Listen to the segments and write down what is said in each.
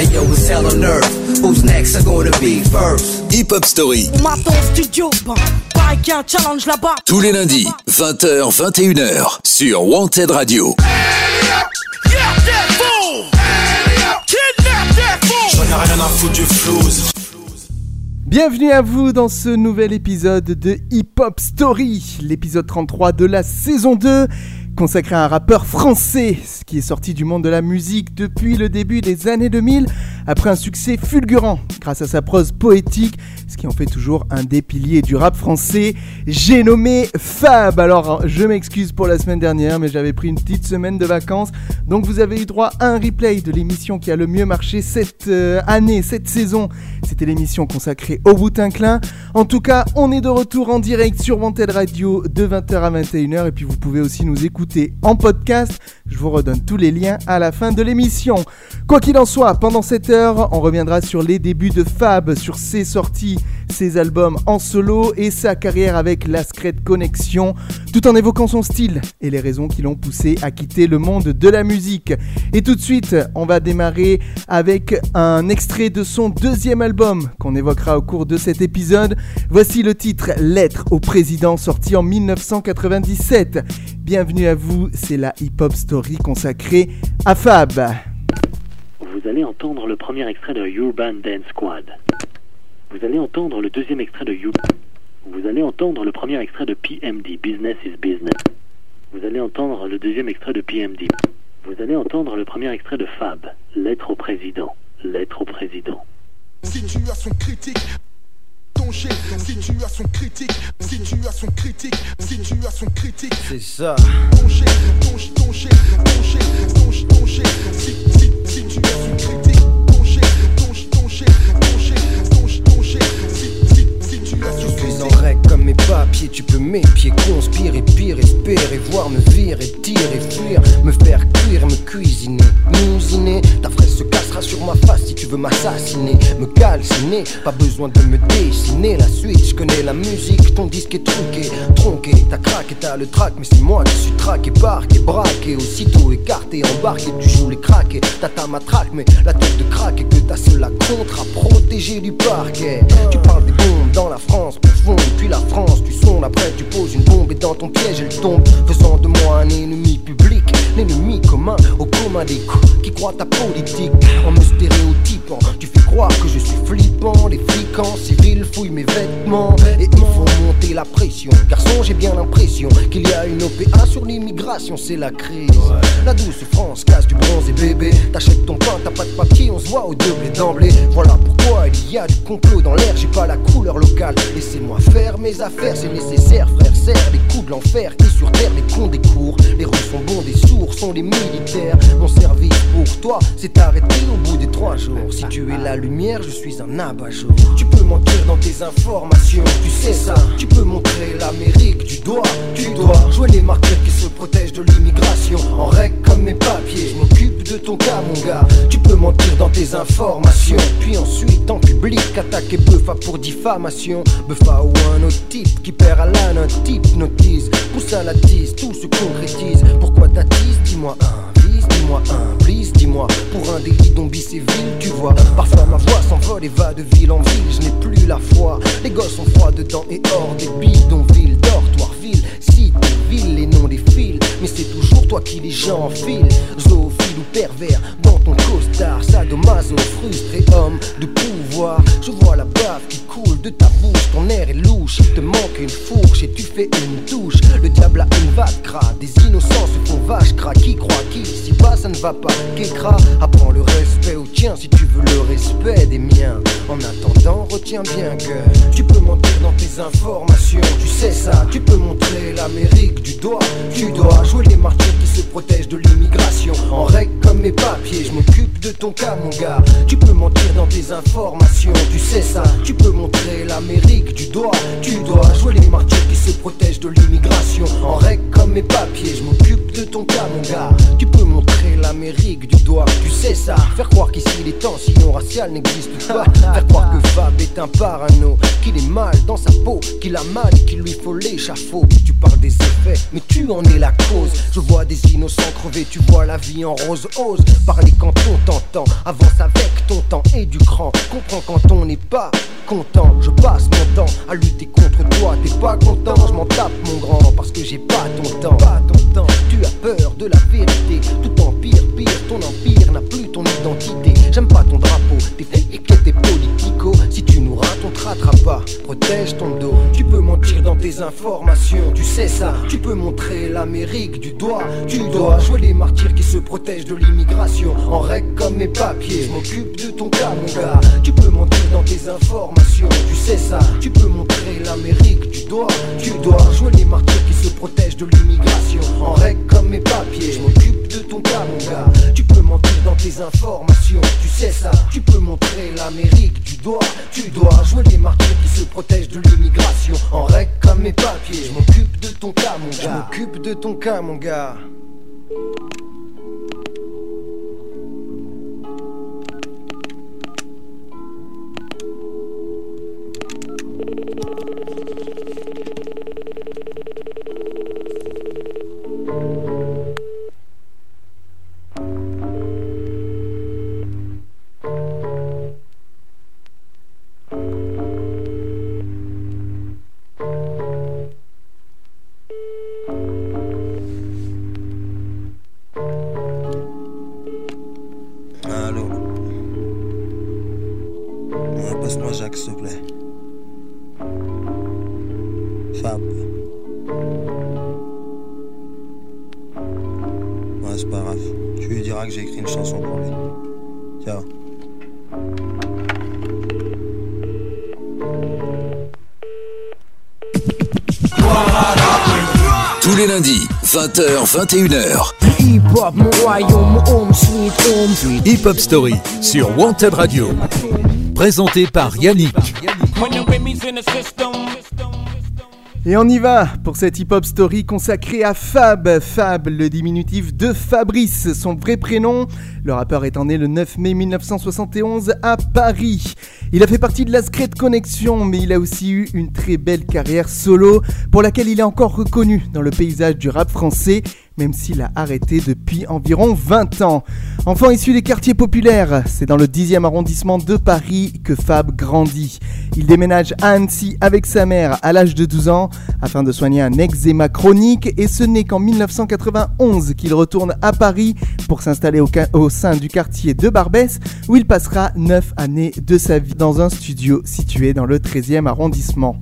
Hey yo, it's hell on earth. Who's next? Are gonna be first? Hip Hop Story. Maton studio, bah, pareil qu'il y a un challenge là-bas. Tous les lundis, 20h, 21h, sur Wanted Radio. J'en ai rien à foutre du flouze. Bienvenue à vous dans ce nouvel épisode de Hip Hop Story, l'épisode 33 de la saison 2, consacré à un rappeur français qui est sorti du monde de la musique depuis le début des années 2000, après un succès fulgurant grâce à sa prose poétique, ce qui en fait toujours un des piliers du rap français. J'ai nommé Fab. Alors, je m'excuse pour la semaine dernière, mais j'avais pris une petite semaine de vacances, donc vous avez eu droit à un replay de l'émission qui a le mieux marché cette euh, année, cette saison. C'était l'émission consacrée au bout clin. En tout cas, on est de retour en direct sur Wanted Radio de 20h à 21h et puis vous pouvez aussi nous écouter en podcast. Je vous redonne tous les liens à la fin de l'émission. Quoi qu'il en soit, pendant cette heure, on reviendra sur les débuts de Fab, sur ses sorties, ses albums en solo et sa carrière avec la Secret Connection, tout en évoquant son style et les raisons qui l'ont poussé à quitter le monde de la musique. Et tout de suite, on va démarrer avec un extrait de son deuxième album qu'on évoquera au cours de cet épisode. Voici le titre Lettre au président sorti en 1997. Bienvenue à vous, c'est la hip-hop story consacrée à Fab. Vous allez entendre le premier extrait de Urban Dance Squad. Vous allez entendre le deuxième extrait de You. Vous allez entendre le premier extrait de PMD, Business is Business. Vous allez entendre le deuxième extrait de PMD. Vous allez entendre le premier extrait de Fab, Lettre au président. Lettre au président. Situation critique. Danger, situation critique, situation critique, situation critique. C'est ça. Danger, danger, danger, danger, danger, danger, si- si- situation critique. Danger, danger, danger, danger, danger, situation suis en critique. règle comme mes papiers, tu peux m'épier, conspirer, pire, espérer, voir me virer, tirer, fuir, me faire cuire, me cuisiner, mousiner. Ta se cassera sur ma face si tu veux m'assassiner, me calciner, pas besoin de me dessiner. La suite, je connais la musique, ton disque est tronqué, tronqué. T'as craqué, t'as le trac, mais c'est moi qui suis traqué, parqué, braqué, aussitôt écarté, embarqué, tu joues les craqués. T'as ta matraque, mais la tête de craque et que t'as seul la contre à protéger du parquet. Tu parles des bombes dans la France profonde, puis la France, tu sondes, après tu poses une bombe et dans ton piège elle tombe, faisant de moi un ennemi public, l'ennemi commun au commun des coups qui croient ta politique en me stéréotypant. Tu fais croire que je suis flippant, les flics en civil fouillent mes vêtements et ils font monter la pression. Garçon, j'ai bien l'impression qu'il y a une OPA sur l'immigration, c'est la crise. La douce France casse du bronze et bébé, t'achètes ton pain, t'as pas de papier, on se voit au double d'emblée. Voilà pourquoi il y a du complot dans l'air, j'ai pas la couleur locale. Laissez-moi faire mes affaires, c'est nécessaire, frère, serre les coups de l'enfer et sur terre les cons des cours. Les rues sont bons, des sont les militaires. Mon service pour toi, c'est arrêté au bout des trois jours. Si tu es la lumière, je suis un abat-jour. Tu peux mentir dans tes informations, tu sais ça. Tu peux montrer l'Amérique du doigt, tu dois jouer les marqueurs qui se protègent de l'immigration. En règle comme mes papiers, je m'occupe de ton cas, mon gars. Tu peux mentir dans tes informations, puis ensuite en public attaquer Buffa pour diffamation. Buffa ou un autre type qui perd à la note, hypnotise, pousse à la tise, tout se concrétise. Pourquoi Dis-moi un vise, dis-moi un please, dis-moi pour un délit dont bis et ville, tu vois. Parfois ma voix s'envole et va de ville en ville, je n'ai plus la foi. Les gosses sont froids dedans et hors des bidonvilles, dortoir, ville, site, ville, les noms des fils. Mais c'est toujours toi qui les gens enfilent, ou pervers, dans ton costard, sadomaso, frustré homme de pouvoir. Je vois la bave qui coule de ta bouche, ton air est louche, il te manque une fourche et tu fais une touche. Le diable a une des innocents se font vache cra, qui croit qu'ici bas ça ne va pas, qu'écra, apprends le respect au tien si tu veux le respect des miens. En attendant, retiens bien que tu peux mentir dans tes informations, tu sais ça, tu peux montrer l'Amérique du doigt, tu dois jouer les martyrs qui se protègent de l'immigration. En règle comme mes papiers, je m'occupe de ton cas, mon gars. Tu peux mentir dans tes informations, tu sais ça, tu peux montrer l'Amérique du doigt, tu dois jouer les martyrs qui se protègent de l'immigration. En règle comme mes papiers, je m'occupe de ton cas, mon gars. Tu peux montrer l'Amérique du doigt, tu sais ça. Faire croire qu'ici les tensions raciales n'existent pas. Faire croire que Fab est un parano, qu'il est mal dans sa peau, qu'il a mal et qu'il lui faut l'échafaud. Tu parles des effets, mais tu en es la cause. Je vois des innocents crever, tu vois la vie en rose ose. Parler quand on t'entend, avance avec ton temps et du cran. Comprends quand on n'est pas content. Je passe mon temps à lutter contre toi. T'es pas content, je m'en tape mon grand. Parce que j'ai pas ton temps. Pas ton temps. Tu as peur de la vérité. Tout empire, ton empire n'a plus ton identité. J'aime pas ton drapeau, t'es fake et t'es politico. Si tu nous rates, on te rattrape pas. Protège ton dos. Tu peux mentir dans tes informations, tu sais ça. Tu peux montrer l'Amérique du doigt. Tu dois jouer les martyrs qui se protègent de l'immigration. En règle comme mes papiers. Je m'occupe de ton cas, mon gars. Tu peux mentir dans tes informations, tu sais ça. Tu peux montrer l'Amérique du doigt. Tu dois jouer les martyrs qui se protègent de l'immigration. En règle comme mes papiers. Tu peux mentir dans tes informations, tu sais ça. Tu peux montrer l'Amérique du doigt. Tu dois jouer les martyrs qui se protègent de l'immigration. En règle comme mes papiers. Je m'occupe de ton cas, mon gars. Je m'occupe de ton cas, mon gars. 21h. Hip hop, mon royaume, mon home sweet home. Hip Hop Story sur Wanted Radio. Présenté par Yannick. Et on y va pour cette hip-hop story consacrée à Fab. Fab, le diminutif de Fabrice, son vrai prénom. Le rappeur étant né le 9 mai 1971 à Paris. Il a fait partie de la Secret Connection, mais il a aussi eu une très belle carrière solo pour laquelle il est encore reconnu dans le paysage du rap français, même s'il a arrêté depuis environ 20 ans. Enfant issu des quartiers populaires, c'est dans le 10e arrondissement de Paris que Fab grandit. Il déménage à Annecy avec sa mère à l'âge de 12 ans afin de soigner un eczéma chronique et ce n'est qu'en 1991 qu'il retourne à Paris pour s'installer au, au sein du quartier de Barbès où il passera 9 années de sa vie dans un studio situé dans le 13e arrondissement.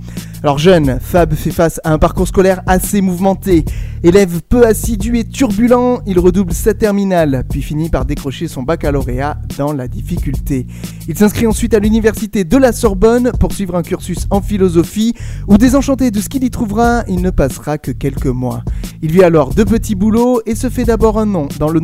Alors jeune, Fab fait face à un parcours scolaire assez mouvementé. Élève peu assidu et turbulent, il redouble sa terminale, puis finit par décrocher son baccalauréat dans la difficulté. Il s'inscrit ensuite à l'université de la Sorbonne pour suivre un cursus en philosophie, où désenchanté de ce qu'il y trouvera, il ne passera que quelques mois. Il vit alors deux petits boulots et se fait d'abord un nom dans le,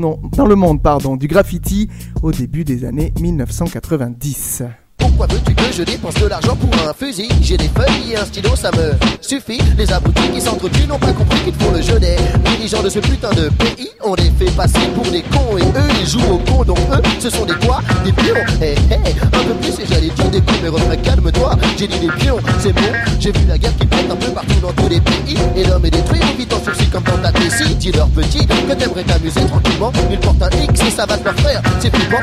monde du graffiti au début des années 1990. Pourquoi veux-tu que je dépense de l'argent pour un fusil? J'ai des feuilles et un stylo, ça me suffit. Les abrutis qui s'entretuent n'ont pas compris qu'ils font le jeu des dirigeants de ce putain de pays. On les fait passer pour des cons et eux ils jouent au con. Donc eux, ce sont des quoi Des pions. Hey, hey, un peu plus et j'allais dire des coups, mais refrain, calme-toi. J'ai dit des pions, c'est bon. J'ai vu la guerre qui pète un peu partout dans tous les pays. Et l'homme est détruit, on vit en sursis comme dans ta Tessie. Dis-leur petit que t'aimerais t'amuser tranquillement. Ils portent un X et ça va te leur faire. C'est flippant.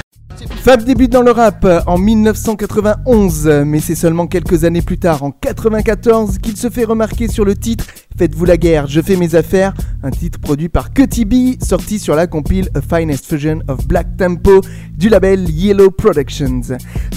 Fab débute dans le rap en 1991, mais c'est seulement quelques années plus tard, en 94, qu'il se fait remarquer sur le titre Faites-vous la guerre, je fais mes affaires, un titre produit par Cutty B, sorti sur la compile A Finest Fusion of Black Tempo du label Yellow Productions.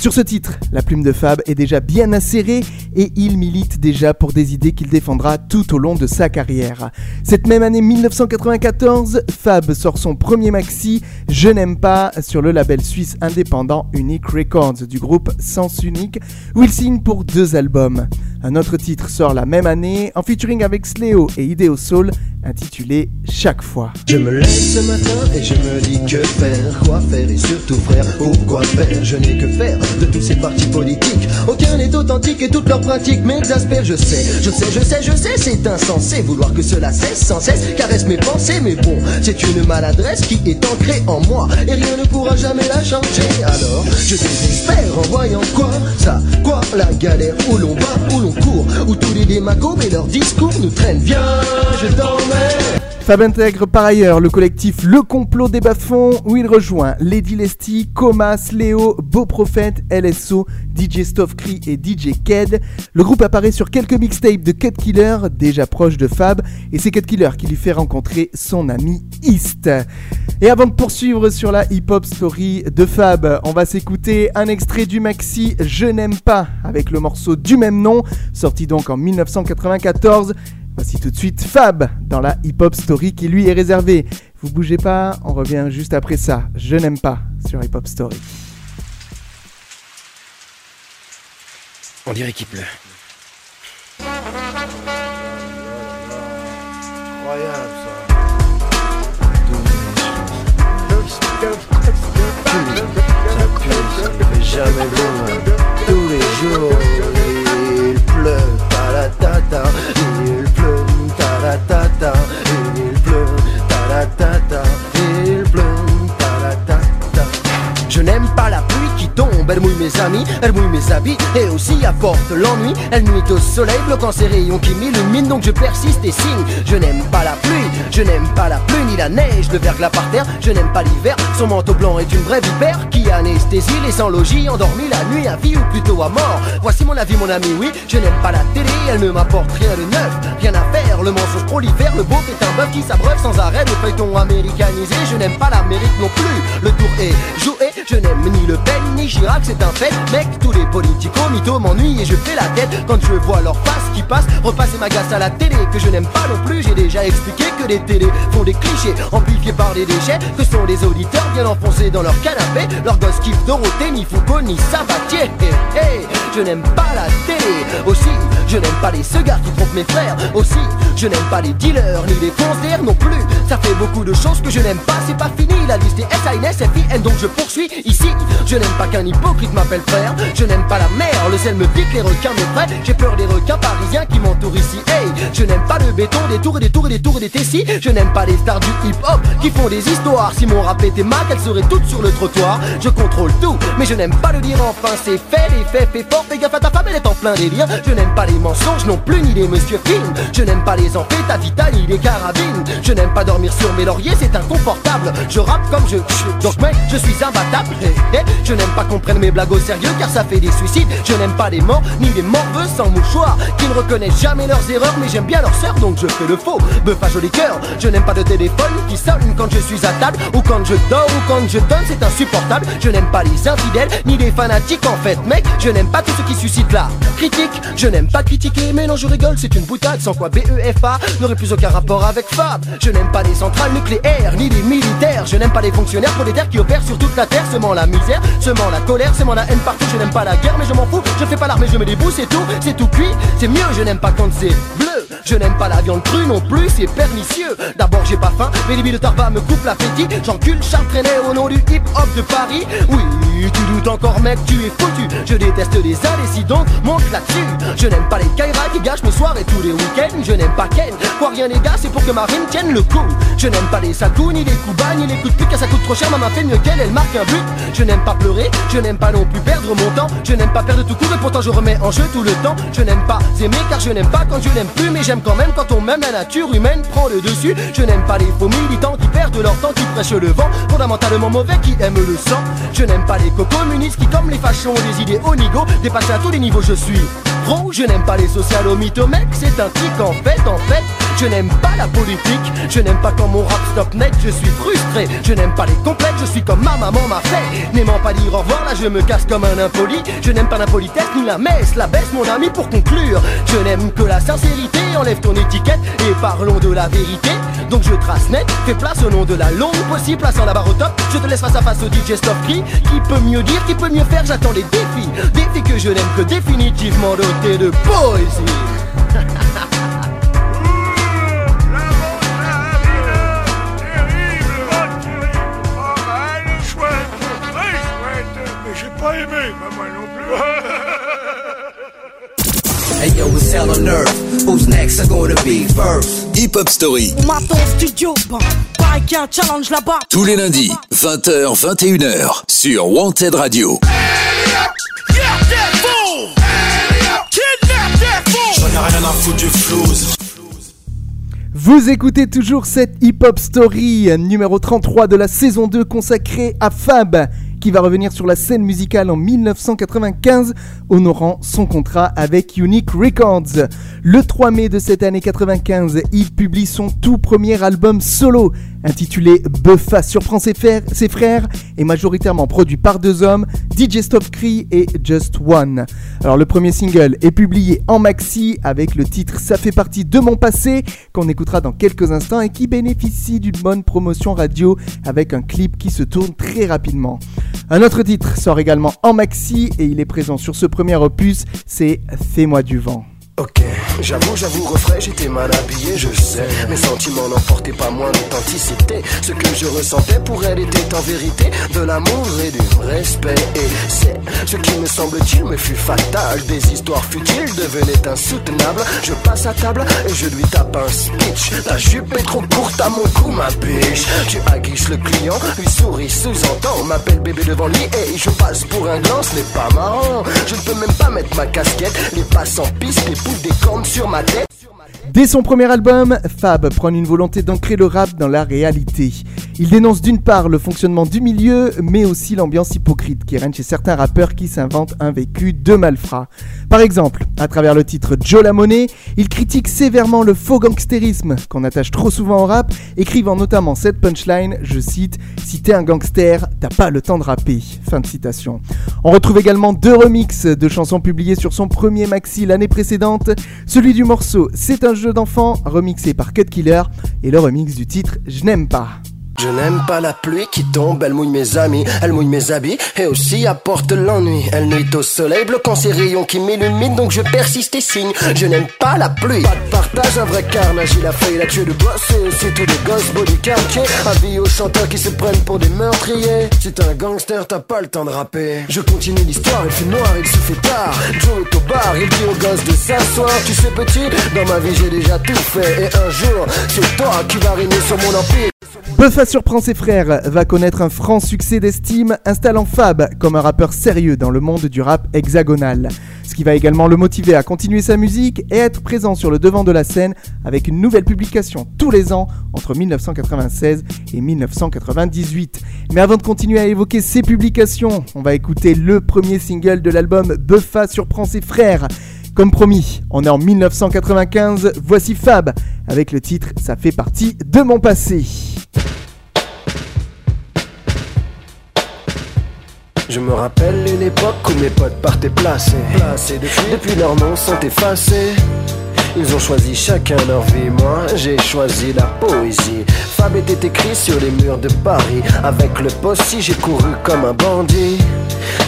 Sur ce titre, la plume de Fab est déjà bien acérée et il milite déjà pour des idées qu'il défendra tout au long de sa carrière. Cette même année 1994, Fab sort son premier maxi Je n'aime pas sur le label suisse indépendant Unique Records du groupe Sens Unique où il signe pour deux albums. Un autre titre sort la même année en featuring avec Sléo et Ideo Soul intitulé Chaque fois. Je me lève ce matin et je me dis que faire, quoi faire et surtout frère, pourquoi faire? Je n'ai que faire de tous ces partis politiques. Aucun n'est authentique et toutes leurs pratiques m'exaspèrent. Je sais, je sais, je sais, je sais, c'est insensé vouloir que cela cesse sans cesse, caresse mes pensées. Mais bon, c'est une maladresse qui est ancrée en moi et rien ne pourra jamais la Alors, je désespère en voyant quoi Ça, quoi La galère où l'on va, où l'on court, où tous les démagos et leurs discours nous traînent. Viens, je t'emmène. Fab intègre par ailleurs le collectif Le Complot des Bas-Fonds où il rejoint Lady Lesty, Comas, Léo, Beau Prophète, LSO, DJ Stoffcree et DJ Ked. Le groupe apparaît sur quelques mixtapes de Cut Killer, déjà proche de Fab, et c'est Cut Killer qui lui fait rencontrer son ami East. Et avant de poursuivre sur la hip-hop story de Fab, on va s'écouter un extrait du maxi Je n'aime pas avec le morceau du même nom, sorti donc en 1994. Voici tout de suite Fab dans la hip-hop story qui lui est réservée. Vous bougez pas, on revient juste après ça. Je n'aime pas sur hip-hop story. On dirait qu'il pleut. Incroyable ça. Jamais beau. Tous les jours, il pleut, ta la ta ta. Il pleut, ta la ta ta. Il pleut, ta Je n'aime pas la pluie qui tombe, elle mouille mes amis, elle mouille mes habits et aussi apporte l'ennui. Elle nuit au soleil, bloquant ses rayons qui m'illuminent, donc je persiste et signe. Je n'aime pas la pluie, je n'aime pas la pluie ni la neige, le verglas par terre, je n'aime pas l'hiver. Son manteau blanc est une vraie vipère qui anesthésie les sans logis, endormi la nuit à vie ou plutôt à mort. Voici mon avis, mon ami, oui, je n'aime pas la télé, elle ne m'apporte rien de neuf, rien à faire. Le mensonge prolifère, le beau est un bœuf qui s'abreuve sans arrêt, le feuilleton américanisé. Je n'aime pas l'Amérique non plus, le tour est joué, je n'aime ni Le Pen ni Chirac, c'est un fait. Mec, tous les politico mythos m'ennuient et je fais la tête quand je vois leur face qui passe. Repasse et m'agace à la télé que je n'aime pas non plus. J'ai déjà expliqué que les télés font des clichés amplifiés par les déchets. Que sont les auditeurs bien enfoncés dans leur canapé. Leurs gosses kiffent Dorothée, ni Foucault, ni Sabatier. Hey, hey, je n'aime pas la télé. Aussi, je n'aime pas les segards qui trompent mes frères. Aussi, je n'aime pas les dealers ni les foncières non plus. Ça fait beaucoup de choses que je n'aime pas. C'est pas fini, la liste est S-A-N-S, F-I-N, donc je poursuis ici. Je n'aime pas qu'un hypocrite m'appelle frère. Je n'aime pas la mer, le sel me pique, les requins me prêtent. J'ai peur des requins parisiens qui m'entourent ici. Hey, je n'aime pas le béton, des tours et des tours et des tours et des tessis. Je n'aime pas les stars du hip-hop qui font des histoires. Si mon rap était mal, elles seraient toutes sur le trottoir. Je contrôle tout, mais je n'aime pas le dire enfin. C'est fait, les faits, fais fort, fais gaffe à ta femme, elle est en plein délire. Je n'aime pas les mensonges non plus, ni les monsieur film. Je n'aime pas les amphétavita, ni les carabines. Je n'aime pas dormir sur mes lauriers, c'est inconfortable. Je rappe comme je. Donc, mec, je suis imbattable. Je n'aime pas qu'on prenne mes blagues au sérieux car ça fait des suicides. Je n'aime pas les morts ni les morveux sans mouchoir qui ne reconnaissent jamais leurs erreurs. Mais j'aime bien leur sœur donc je fais le faux. Bœuf à joli cœur. Je n'aime pas de téléphone qui sonne quand je suis à table ou quand je dors ou quand je donne. C'est insupportable. Je n'aime pas les infidèles ni les fanatiques en fait. Mec, je n'aime pas tout ce qui suscite la critique. Je n'aime pas critiquer, mais non, je rigole, c'est une boutade sans quoi BEFA n'aurait plus aucun rapport avec Fab. Je n'aime pas les centrales nucléaires ni les militaires. Je n'aime pas les fonctionnaires prolétaires qui opèrent sur toute la terre, semant la misère, semant la colère, semant la haine partout. Je n'aime pas la guerre, mais je m'en fous. Je fais pas l'armée, je me débouche, c'est tout, c'est tout cuit, c'est mieux. Je n'aime pas quand c'est bleu. Je n'aime pas la viande crue non plus, c'est pernicieux. D'abord, j'ai pas faim, mais les billes de tarba me coupent l'appétit. J'encule Charles Trenet au nom du hip-hop de Paris. Oui, tu doutes encore, mec, tu es foutu. Je déteste les indécis, donc monte là-dessus. Je n'aime pas les Kaira qui gâchent mes soirées tous les week-ends. Je n'aime pas Ken. Quoi rien les gars, c'est pour que ma rime tienne le coup. Je n'aime pas les sakou, ni les coups ni les coups de car ça coûte trop cher. Ma main fait mieux qu'elle, elle marque un but. Je n'aime pas pleurer, je n'aime pas non plus perdre mon temps. Je n'aime pas perdre tout court et pourtant je remets en jeu tout le temps. Je n'aime pas aimer car je n'aime pas quand je n'aime plus, mais j'aime quand même quand on m'aime. La nature humaine prend le dessus. Je n'aime pas les faux militants qui perdent leur temps, qui prêchent le vent. Fondamentalement mauvais, qui aiment le sang. Je n'aime pas les co-communistes qui, comme les fachos, ont des idées au nigo. Dépassés à tous les niveaux, je suis pro. Je n'aime pas les socialo-mythos, mec, c'est un tic en fait, en fait. Je n'aime pas la politique, je n'aime pas quand mon rap stop net, je suis frustré. Je n'aime pas les complètes, je suis comme ma maman m'a fait. N'aimant pas dire au revoir, là je me casse comme un impoli. Je n'aime pas l'impolitesse ni la messe, la baisse mon ami pour conclure. Je n'aime que la sincérité, enlève ton étiquette et parlons de la vérité. Donc je trace net, fais place au nom de la longue possible, plaçant la barre au top. Je te laisse face à face au DJ Stop Qui peut mieux dire, qui peut mieux faire, j'attends les défis. Défis que je n'aime que définitivement dotés de poésie. j'ai pas aimé, moi non plus. Hey yo, it's hell on earth. Who's next? Are gonna be first? Hip Hop Story, On m'attend au studio, bah, pareil qu'il y a un challenge là-bas. tous les lundis, 20h, 21h, sur Wanted Radio. J'en ai rien à foutre du flouze. Vous écoutez toujours cette hip-hop story numéro 33 de la saison 2 consacrée à Fab qui va revenir sur la scène musicale en 1995, honorant son contrat avec Unique Records. Le 3 mai de cette année 95, il publie son tout premier album solo, intitulé Buffa surprend ses frères, ses frères et majoritairement produit par deux hommes, DJ Stop Cree et Just One. Alors le premier single est publié en maxi avec le titre Ça fait partie de mon passé qu'on écoutera dans quelques instants et qui bénéficie d'une bonne promotion radio avec un clip qui se tourne très rapidement. Un autre titre sort également en maxi et il est présent sur ce premier opus, c'est Fais-moi du vent. Ok, j'avoue, j'avoue, refrain, j'étais mal habillé, je sais. Mes sentiments n'emportaient pas moins d'authenticité. Ce que je ressentais pour elle était en vérité de l'amour et du respect. Et c'est ce qui me semble-t-il me fut fatal. Des histoires futiles devenaient insoutenables. Je passe à table et je lui tape un speech. Ta jupe est trop courte à mon cou, ma biche. Tu aguiches le client, lui souris, sous-entend. M'appelle bébé devant lui et je passe pour un gland, ce n'est pas marrant. Je ne peux même pas mettre ma casquette. Les passants pissent, les Dès son premier album, Fab prend une volonté d'ancrer le rap dans la réalité. Il dénonce d'une part le fonctionnement du milieu, mais aussi l'ambiance hypocrite qui règne chez certains rappeurs qui s'inventent un vécu de malfrats. Par exemple, à travers le titre Joe la il critique sévèrement le faux gangstérisme qu'on attache trop souvent au rap, écrivant notamment cette punchline, je cite, Si t'es un gangster, t'as pas le temps de rapper. Fin de citation. On retrouve également deux remixes de chansons publiées sur son premier maxi l'année précédente, celui du morceau C'est un jeu d'enfant, remixé par Cut Killer, et le remix du titre Je n'aime pas. Je n'aime pas la pluie qui tombe, elle mouille mes amis, elle mouille mes habits et aussi apporte l'ennui. Elle nuit au soleil, bloquant ses rayons qui m'illuminent, donc je persiste et signe. Je n'aime pas la pluie. Pas de partage, un vrai carnage, il a failli la tuer de boss et aussi tous les gosses beaux du quartier. Avis aux chanteurs qui se prennent pour des meurtriers. T'es un gangster, t'as pas le temps de rapper. Je continue l'histoire, il fait noir, il se fait tard. Joe est au bar, il dit aux gosses de s'asseoir. Tu sais petit, dans ma vie j'ai déjà tout fait et un jour, c'est toi qui vas régner sur mon empire. Buffa surprend ses frères, va connaître un franc succès d'estime, installant Fab comme un rappeur sérieux dans le monde du rap hexagonal. Ce qui va également le motiver à continuer sa musique et être présent sur le devant de la scène avec une nouvelle publication tous les ans entre 1996 et 1998. Mais avant de continuer à évoquer ses publications, on va écouter le premier single de l'album Buffa surprend ses frères. Comme promis, on est en 1995, voici Fab avec le titre Ça fait partie de mon passé. Je me rappelle une époque où mes potes partaient placés. Placés depuis, depuis leurs noms sont effacés. Ils ont choisi chacun leur vie, moi j'ai choisi la poésie. Fab était écrit sur les murs de Paris. Avec le poste, j'ai couru comme un bandit.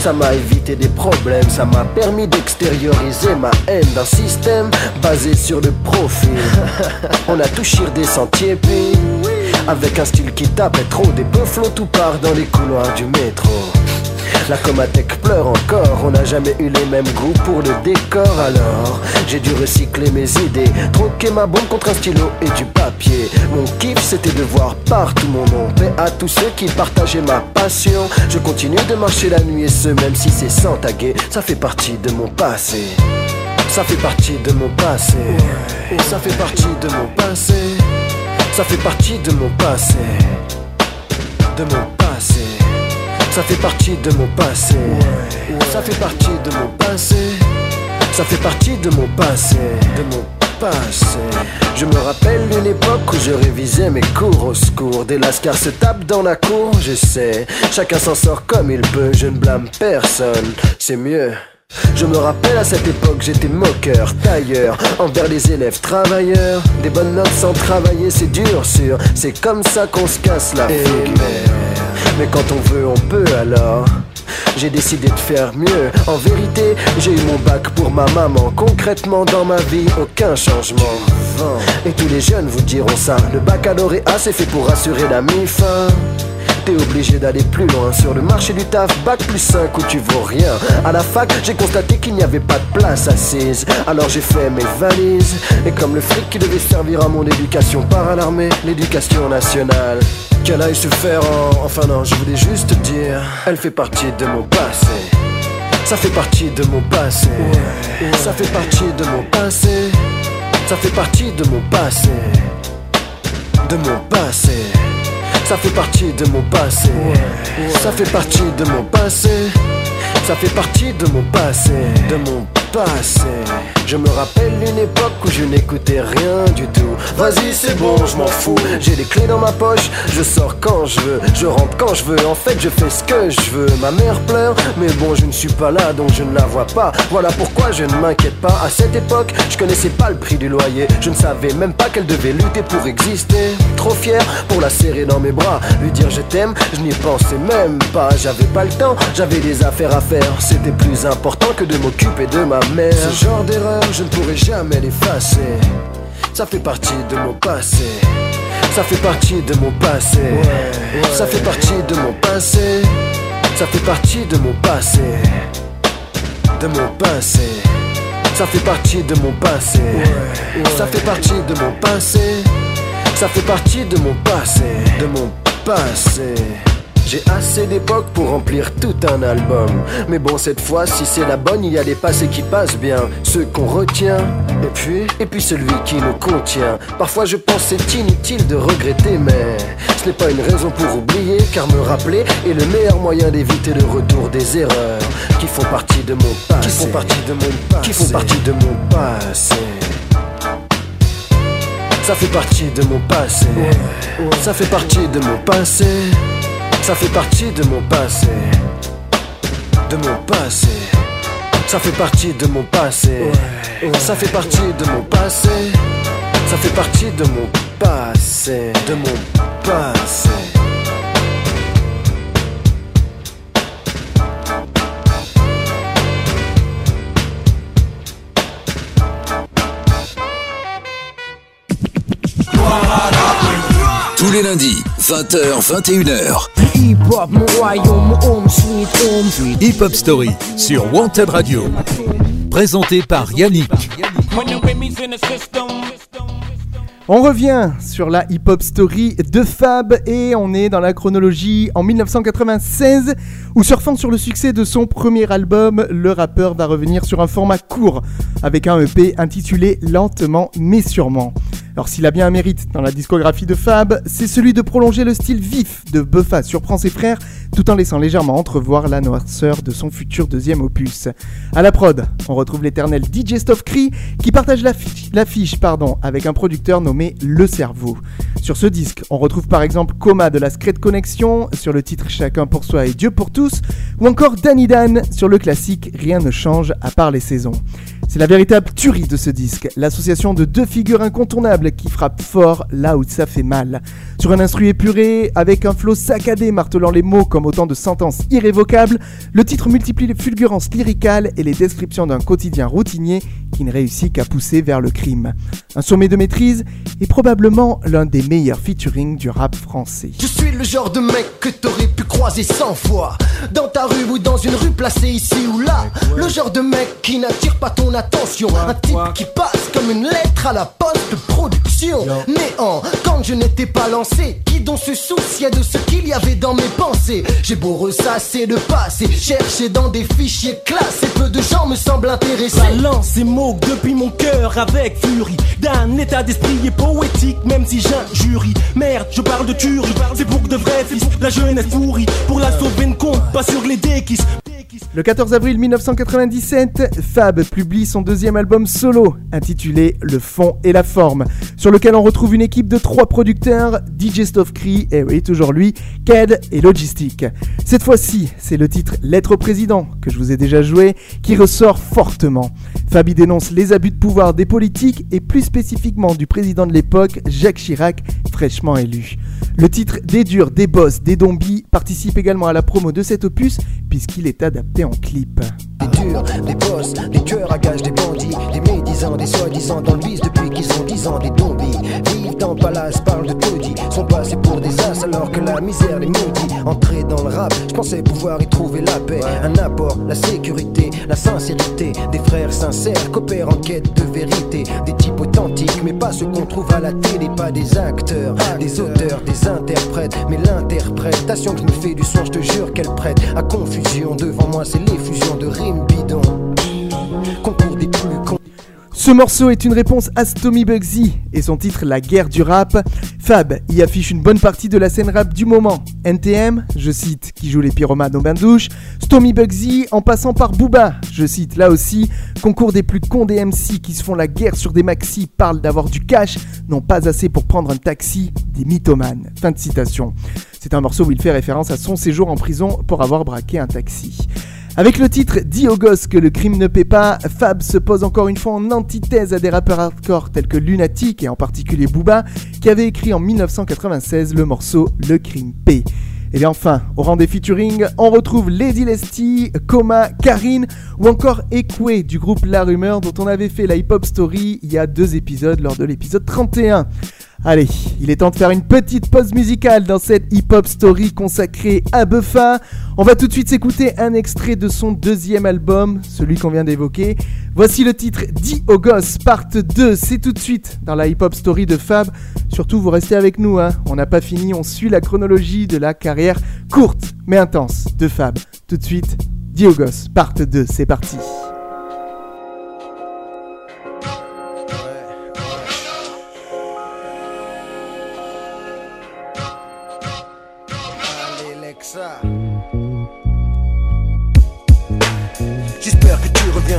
Ça m'a évité des problèmes, ça m'a permis d'extérioriser ma haine d'un système basé sur le profit. On a tout des sentiers, puis avec un style qui tapait trop, des peu tout part dans les couloirs du métro. La Comatec pleure encore, on n'a jamais eu les mêmes goûts pour le décor alors J'ai dû recycler mes idées, troquer ma bombe contre un stylo et du papier Mon kiff c'était de voir partout mon nom, paix à tous ceux qui partageaient ma passion Je continue de marcher la nuit et ce même si c'est sans taguer, ça fait partie de mon passé ça fait partie de mon passé. Et ça fait partie de mon passé. Ça fait partie de mon passé. De mon passé. Ça fait partie de mon passé. Ça fait partie de mon passé. Ça fait partie de mon passé. De mon passé. Je me rappelle une époque où je révisais mes cours au secours. Des lascars se tapent dans la cour, je sais. Chacun s'en sort comme il peut, je ne blâme personne. C'est mieux. Je me rappelle à cette époque, j'étais moqueur, tailleur, envers les élèves travailleurs. Des bonnes notes sans travailler, c'est dur, sûr. C'est comme ça qu'on se casse la figure. Mais quand on veut, on peut alors. J'ai décidé de faire mieux. En vérité, j'ai eu mon bac pour ma maman. Concrètement, dans ma vie, aucun changement. Et tous les jeunes vous diront ça. Le baccalauréat, c'est fait pour assurer la mi-fin. T'es obligé d'aller plus loin sur le marché du taf, bac plus 5 où tu vaux rien. À la fac, j'ai constaté qu'il n'y avait pas de place assise. Alors j'ai fait mes valises. Et comme le fric qui devait servir à mon éducation part à l'armée, l'éducation nationale. Qu'elle aille se faire en. Enfin non, je voulais juste te dire, elle fait partie de mon passé. Ça fait partie de mon passé. Ça fait partie de mon passé. Ça fait partie de mon passé. de mon passé. Ça fait partie de mon passé. Ça fait partie de mon passé. Ça fait partie de mon passé. De mon Je me rappelle une époque où je n'écoutais rien du tout. Vas-y, c'est bon, je m'en fous. J'ai les clés dans ma poche, je sors quand je veux, je rentre quand je veux. En fait, je fais ce que je veux. Ma mère pleure, mais bon, je ne suis pas là donc je ne la vois pas. Voilà pourquoi je ne m'inquiète pas. À cette époque, je connaissais pas le prix du loyer. Je ne savais même pas qu'elle devait lutter pour exister. Trop fier pour la serrer dans mes bras, lui dire je t'aime, je n'y pensais même pas. J'avais pas le temps, j'avais des affaires à faire. C'était plus important que de m'occuper de ma mère. Ce genre d'erreur, je ne pourrai jamais l'effacer. Ça fait partie de mon passé. Ça fait partie de mon passé. Ça fait partie de mon passé. Ça fait partie de mon passé. De mon passé. Ça fait partie de mon passé. Ça fait partie de mon passé. Ça fait partie de mon passé. De mon passé. J'ai assez d'époque pour remplir tout un album. Mais bon, cette fois, si c'est la bonne, il y a les passés qui passent bien, ceux qu'on retient. Et puis, et puis celui qui nous contient. Parfois, je pense c'est inutile de regretter, mais ce n'est pas une raison pour oublier, car me rappeler est le meilleur moyen d'éviter le retour des erreurs qui font partie de mon passé. Qui font partie de mon passé. Qui font partie de mon passé. Ça fait partie de mon passé. Ça fait partie de mon passé. Ça fait partie de mon passé. De mon passé. Ça fait partie de mon passé. Ça fait partie de mon passé. Ça fait partie de mon passé. De mon passé. Tous les lundis, 20h, 21h. Hip hop, mon royaume, mon home sweet home. Sweet Hip Hop Story sur Wanted Radio. Présenté par Yannick. On revient sur la hip-hop story de Fab et on est dans la chronologie en 1996 où surfant sur le succès de son premier album, le rappeur va revenir sur un format court avec un EP intitulé Lentement mais sûrement. Alors s'il a bien un mérite dans la discographie de Fab, c'est celui de prolonger le style vif de Buffa surprend ses frères tout en laissant légèrement entrevoir la noirceur de son futur deuxième opus. À la prod, on retrouve l'éternel DJ Stuff Cree qui partage l'affiche l'affiche, pardon, avec un producteur nommé Le Cerveau. Sur ce disque, on retrouve par exemple Coma de la Secret Connection sur le titre Chacun pour soi et Dieu pour tous, ou encore Danny Dan sur le classique Rien ne change à part les saisons. C'est la véritable tuerie de ce disque, l'association de deux figures incontournables qui frappent fort là où ça fait mal. Sur un instru épuré, avec un flow saccadé martelant les mots comme autant de sentences irrévocables, le titre multiplie les fulgurances lyricales et les descriptions d'un quotidien routinier qui ne réussit qu'à pousser vers le crime. Un sommet de maîtrise et probablement l'un des meilleurs featuring du rap français. Je suis le genre de mec que t'aurais pu croiser 100 fois Dans ta rue ou dans une rue placée ici ou là Le genre de mec qui n'attire pas ton attention Un type qui passe comme une lettre à la poste de production. Néant, quand je n'étais pas lancé Qui donc se souciait de ce qu'il y avait dans mes pensées. J'ai beau ressasser le passé Chercher dans des fichiers classés. Peu de gens me semblent intéressés. Balance et moque depuis mon cœur avec furie. D'un état d'esprit et poétique même si j'injurie. Merde je parle de tuerie. C'est pour de vrais fils La jeunesse pourrie. Pour la sauver ne compte pas sur les déquisses. Le 14 avril 1997, Fab publie son deuxième album solo, intitulé Le fond et la forme, sur lequel on retrouve une équipe de trois producteurs, DJ Stuff Cree, et oui, toujours lui, Ked et Logistic. Cette fois-ci, c'est le titre Lettre au président, que je vous ai déjà joué, qui ressort fortement. Fab y dénonce les abus de pouvoir des politiques, et plus spécifiquement du président de l'époque, Jacques Chirac, fraîchement élu. Le titre Des durs, des boss, des zombies participe également à la promo de cet opus, puisqu'il est adapté en clip. Des durs, des boss, des tueurs à des bandits, des médisants, des soi-disant dans le vice depuis qu'ils ont 10 ans, des zombies. Vivent le palace, parlent de taudis, sont passés pour des as alors que la misère les maudit. Entrer dans le rap, je pensais pouvoir y trouver la paix, un apport, la sécurité, la sincérité. Des frères sincères coopèrent en quête de vérité, des types authentiques, mais pas ceux qu'on trouve à la télé, pas des acteurs, des auteurs, des interprètes, mais l'interprétation que je me fais du son, je te jure qu'elle prête à confusion. Devant moi, c'est l'effusion de rimes bidons. Ce morceau est une réponse à Stomy Bugsy et son titre La guerre du rap. Fab y affiche une bonne partie de la scène rap du moment. NTM, je cite, qui joue les pyromanes au bain de douche. Stomy Bugsy en passant par Booba, je cite là aussi, concours des plus cons des MC qui se font la guerre sur des maxi, parlent d'avoir du cash, n'ont pas assez pour prendre un taxi, des mythomanes. Fin de citation. C'est un morceau où il fait référence à son séjour en prison pour avoir braqué un taxi. Avec le titre Dis aux gosses que le crime ne paie pas, Fab se pose encore une fois en antithèse à des rappeurs hardcore tels que Lunatic et en particulier Booba, qui avait écrit en 1996 le morceau Le crime paie. Et bien enfin, au rang des featuring, on retrouve Lady Lesty, Coma, Karine ou encore Ekwe du groupe La Rumeur dont on avait fait la hip-hop story il y a deux épisodes lors de l'épisode 31. Allez, il est temps de faire une petite pause musicale dans cette hip-hop story consacrée à Buffa. On va tout de suite s'écouter un extrait de son deuxième album, celui qu'on vient d'évoquer. Voici le titre Dit au gosse, part 2. C'est tout de suite dans la hip-hop story de Fab. Surtout, vous restez avec nous, hein. on n'a pas fini, on suit la chronologie de la carrière courte mais intense de Fab. Tout de suite, Dit au gosse, part 2. C'est parti.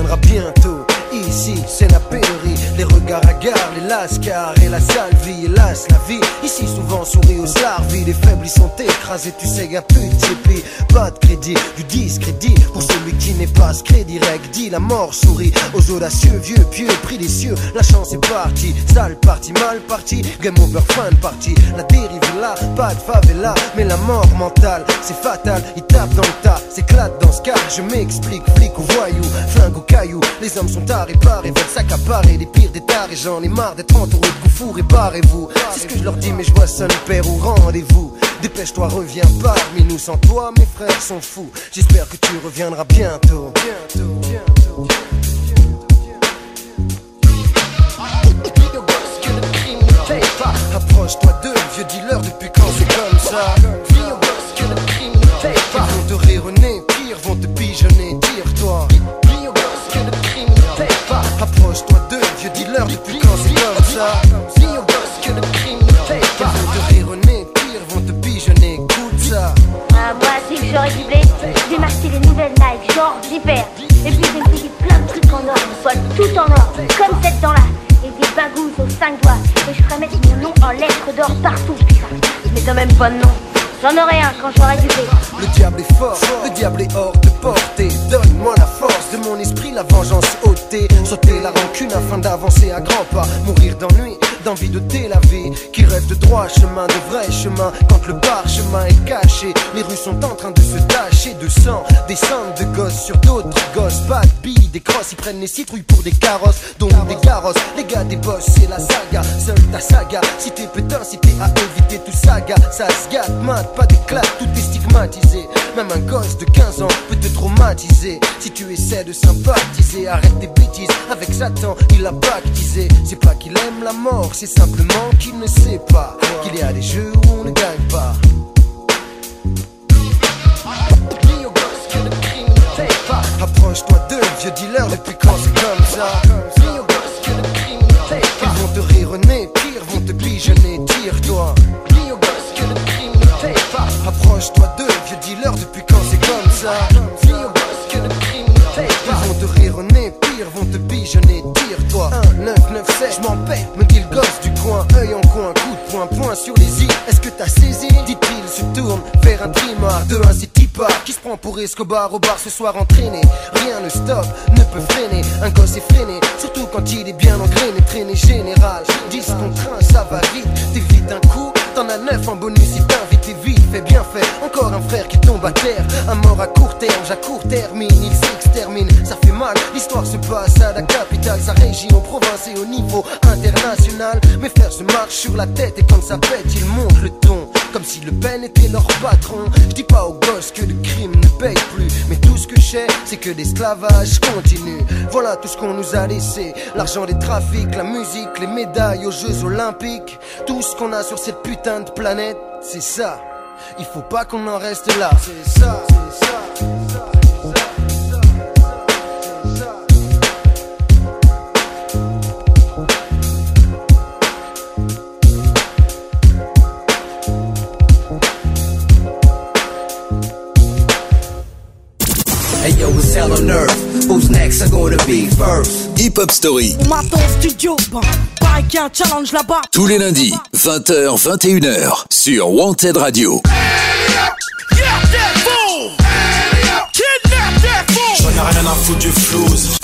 Que tu hagards, les lascars et la sale vie, hélas, la vie. Ici, souvent sourit aux larves, les faibles ils sont écrasés, tu sais, y'a plus de tipi, pas de crédit, du discrédit pour celui qui n'est pas crédit rec. Dit la mort sourit aux audacieux, vieux, pieux, pris des cieux. La chance est partie, sale partie, mal partie, game over, fin de partie. La dérive est là, pas de favela, mais la mort mentale, c'est fatal. Il tape dans le tas, s'éclate dans ce cas. Je m'explique, flic ou voyou, flingue ou caillou. Les hommes sont et parés, veulent s'accaparer les pires des tares. Et j'en ai marre d'être entouré de coups fourrés, barrez-vous. C'est ce que je leur dis, mais je vois ça ne perd ou rendez-vous. Dépêche-toi, reviens parmi nous. Sans toi, mes frères sont fous. J'espère que tu reviendras bientôt. Bientôt, bientôt. Approche-toi d'eux, vieux dealer, depuis quand c'est comme ça? Ils vont te au nez, pire, vont te pigeonner, tire-toi. Approche-toi d'eux, dealer, depuis quand c'est comme ça Dis aux gosses que le crime ne paye pas. Ils vont te rire au nez, pire, vont te pigeonner, écoute ça. Ah, moi, si j'aurais du blé, j'ai m'acheté des nouvelles Nike, genre j'hyper. Et puis j'ai payé plein de trucs en or, toile tout en or, comme cette dent-là. Et des bagous aux cinq doigts. Et je ferais mettre mon nom en lettres d'or partout, putain. Mais t'as même pas de nom. J'en aurai un quand j'aurai du blé. Le diable est fort, le diable est hors de portée. Donne-moi la force de mon esprit, la vengeance ôtée. Sauter la rancune afin d'avancer à grands pas. Mourir d'ennui, d'envie de la vie. Qui rêve de droit chemin, de vrai chemin. Quand le parchemin est caché, les rues sont en train de se tacher de sang. Des cendres de gosses sur d'autres gosses. Pas de billes, des crosses, ils prennent les citrouilles pour des carrosses. Donc des carrosses, les gars des boss, c'est la saga. Seule ta saga, si t'es pétain, si t'es à éviter tout saga. Ça se gâte, mate, pas d'éclat, tout est stigmatisé. Même un gosse de 15 ans peut te traumatiser. Si tu essaies de sympathiser, arrête tes bêtises. Avec Satan, il a baptisé. C'est pas qu'il aime la mort, c'est simplement qu'il ne sait pas qu'il y a des jeux où on ne gagne pas. Approche-toi d'eux, vieux dealer, depuis quand c'est comme ça Dis aux gosses que le crime ne paye pas. Ils vont te rire au nez, pire, vont te pigeonner, tire-toi. Dis aux gosses que le crime ne paye pas. Approche-toi d'eux, vieux dealer, depuis quand c'est comme ça? Dis aux gosses que le crime ne paye pas. Ils vont te rire au nez, pire, vont te pigeonner, tire-toi. 1, 9, 9, 7, je m'en paie, sur les i. Est-ce que t'as saisi Dit-il, se tourne vers un trimar de un c'est Tipa qui se prend pour Escobar au bar ce soir entraîné. Rien ne stoppe, ne peut freiner. Un gosse est freiné, surtout quand il est bien engrainé, traîné général. 10 contre 1, ça va vite, t'évites un coup. T'en as 9 en bonus si t'invites, vite, fait bien fait. Encore un frère qui tombe à terre, un mort à court terme, j'accourt termine, il s'extermine, ça fait mal. L'histoire se passe à la capitale, sa région, province et au niveau international. Mes frères se marchent sur la tête et quand ça pète, ils montent le ton. Comme si Le Pen était leur patron. Je dis pas aux gosses que le crime ne paye plus, mais tout ce que je sais, c'est que l'esclavage continue. Voilà tout ce qu'on nous a laissé l'argent des trafics, la musique, les médailles aux Jeux Olympiques. Tout ce qu'on a sur cette putain de planète, c'est ça. Il faut pas qu'on en reste là. C'est ça, Who's next are gonna be first? Hip Hop Story. On m'attend au studio, pareil qu'il y a un challenge là-bas. Tous les lundis, 20h, 21h, sur Wanted Radio. J'en ai rien à foutre du flouze.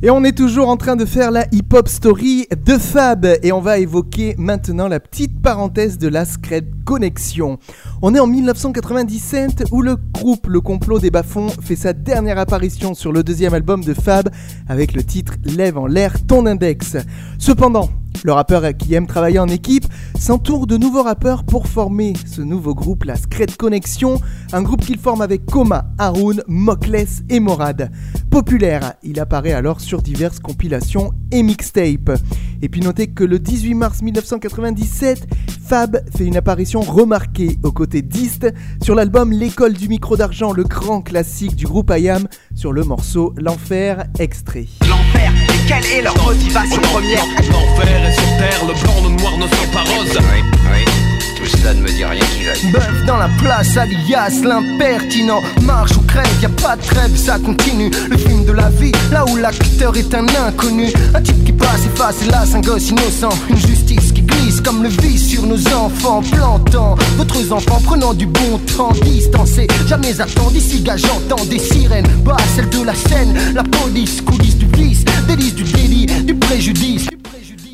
Et on est toujours en train de faire la hip-hop story de Fab et on va évoquer maintenant la petite parenthèse de la Scred Connexion. On est en 1997 où le groupe Le Complot des Bas-Fonds fait sa dernière apparition sur le deuxième album de Fab avec le titre Lève en l'air ton index. Cependant, le rappeur qui aime travailler en équipe s'entoure de nouveaux rappeurs pour former ce nouveau groupe, la Scred Connexion, un groupe qu'il forme avec Koma, Haroun, Mokles et Morad. Populaire, il apparaît alors sur diverses compilations et mixtapes. Et puis notez que le 18 mars 1997, Fab fait une apparition remarquée aux côtés d'East sur l'album L'école du micro d'argent, le grand classique du groupe IAM, sur le morceau L'enfer extrait. L'enfer, et quelle est leur motivation première? L'enfer est sur terre, le blanc, le noir ne sont pas roses. Oui, oui. Tout cela ne me dit rien qui vaille. Bœuf dans la place, alias l'impertinent. Marche ou crève, y a pas de trêve, ça continue. Le film de la vie, là où l'acteur est un inconnu. Un type qui passe, efface, hélas, un gosse innocent. Une justice qui glisse comme le vice sur nos enfants, plantant d'autres enfants prenant du bon temps, distancés. Jamais attend d'ici, gars, j'entends des sirènes. Bah, celle de la scène, la police, coulisses du vice, délice du délit, du préjudice.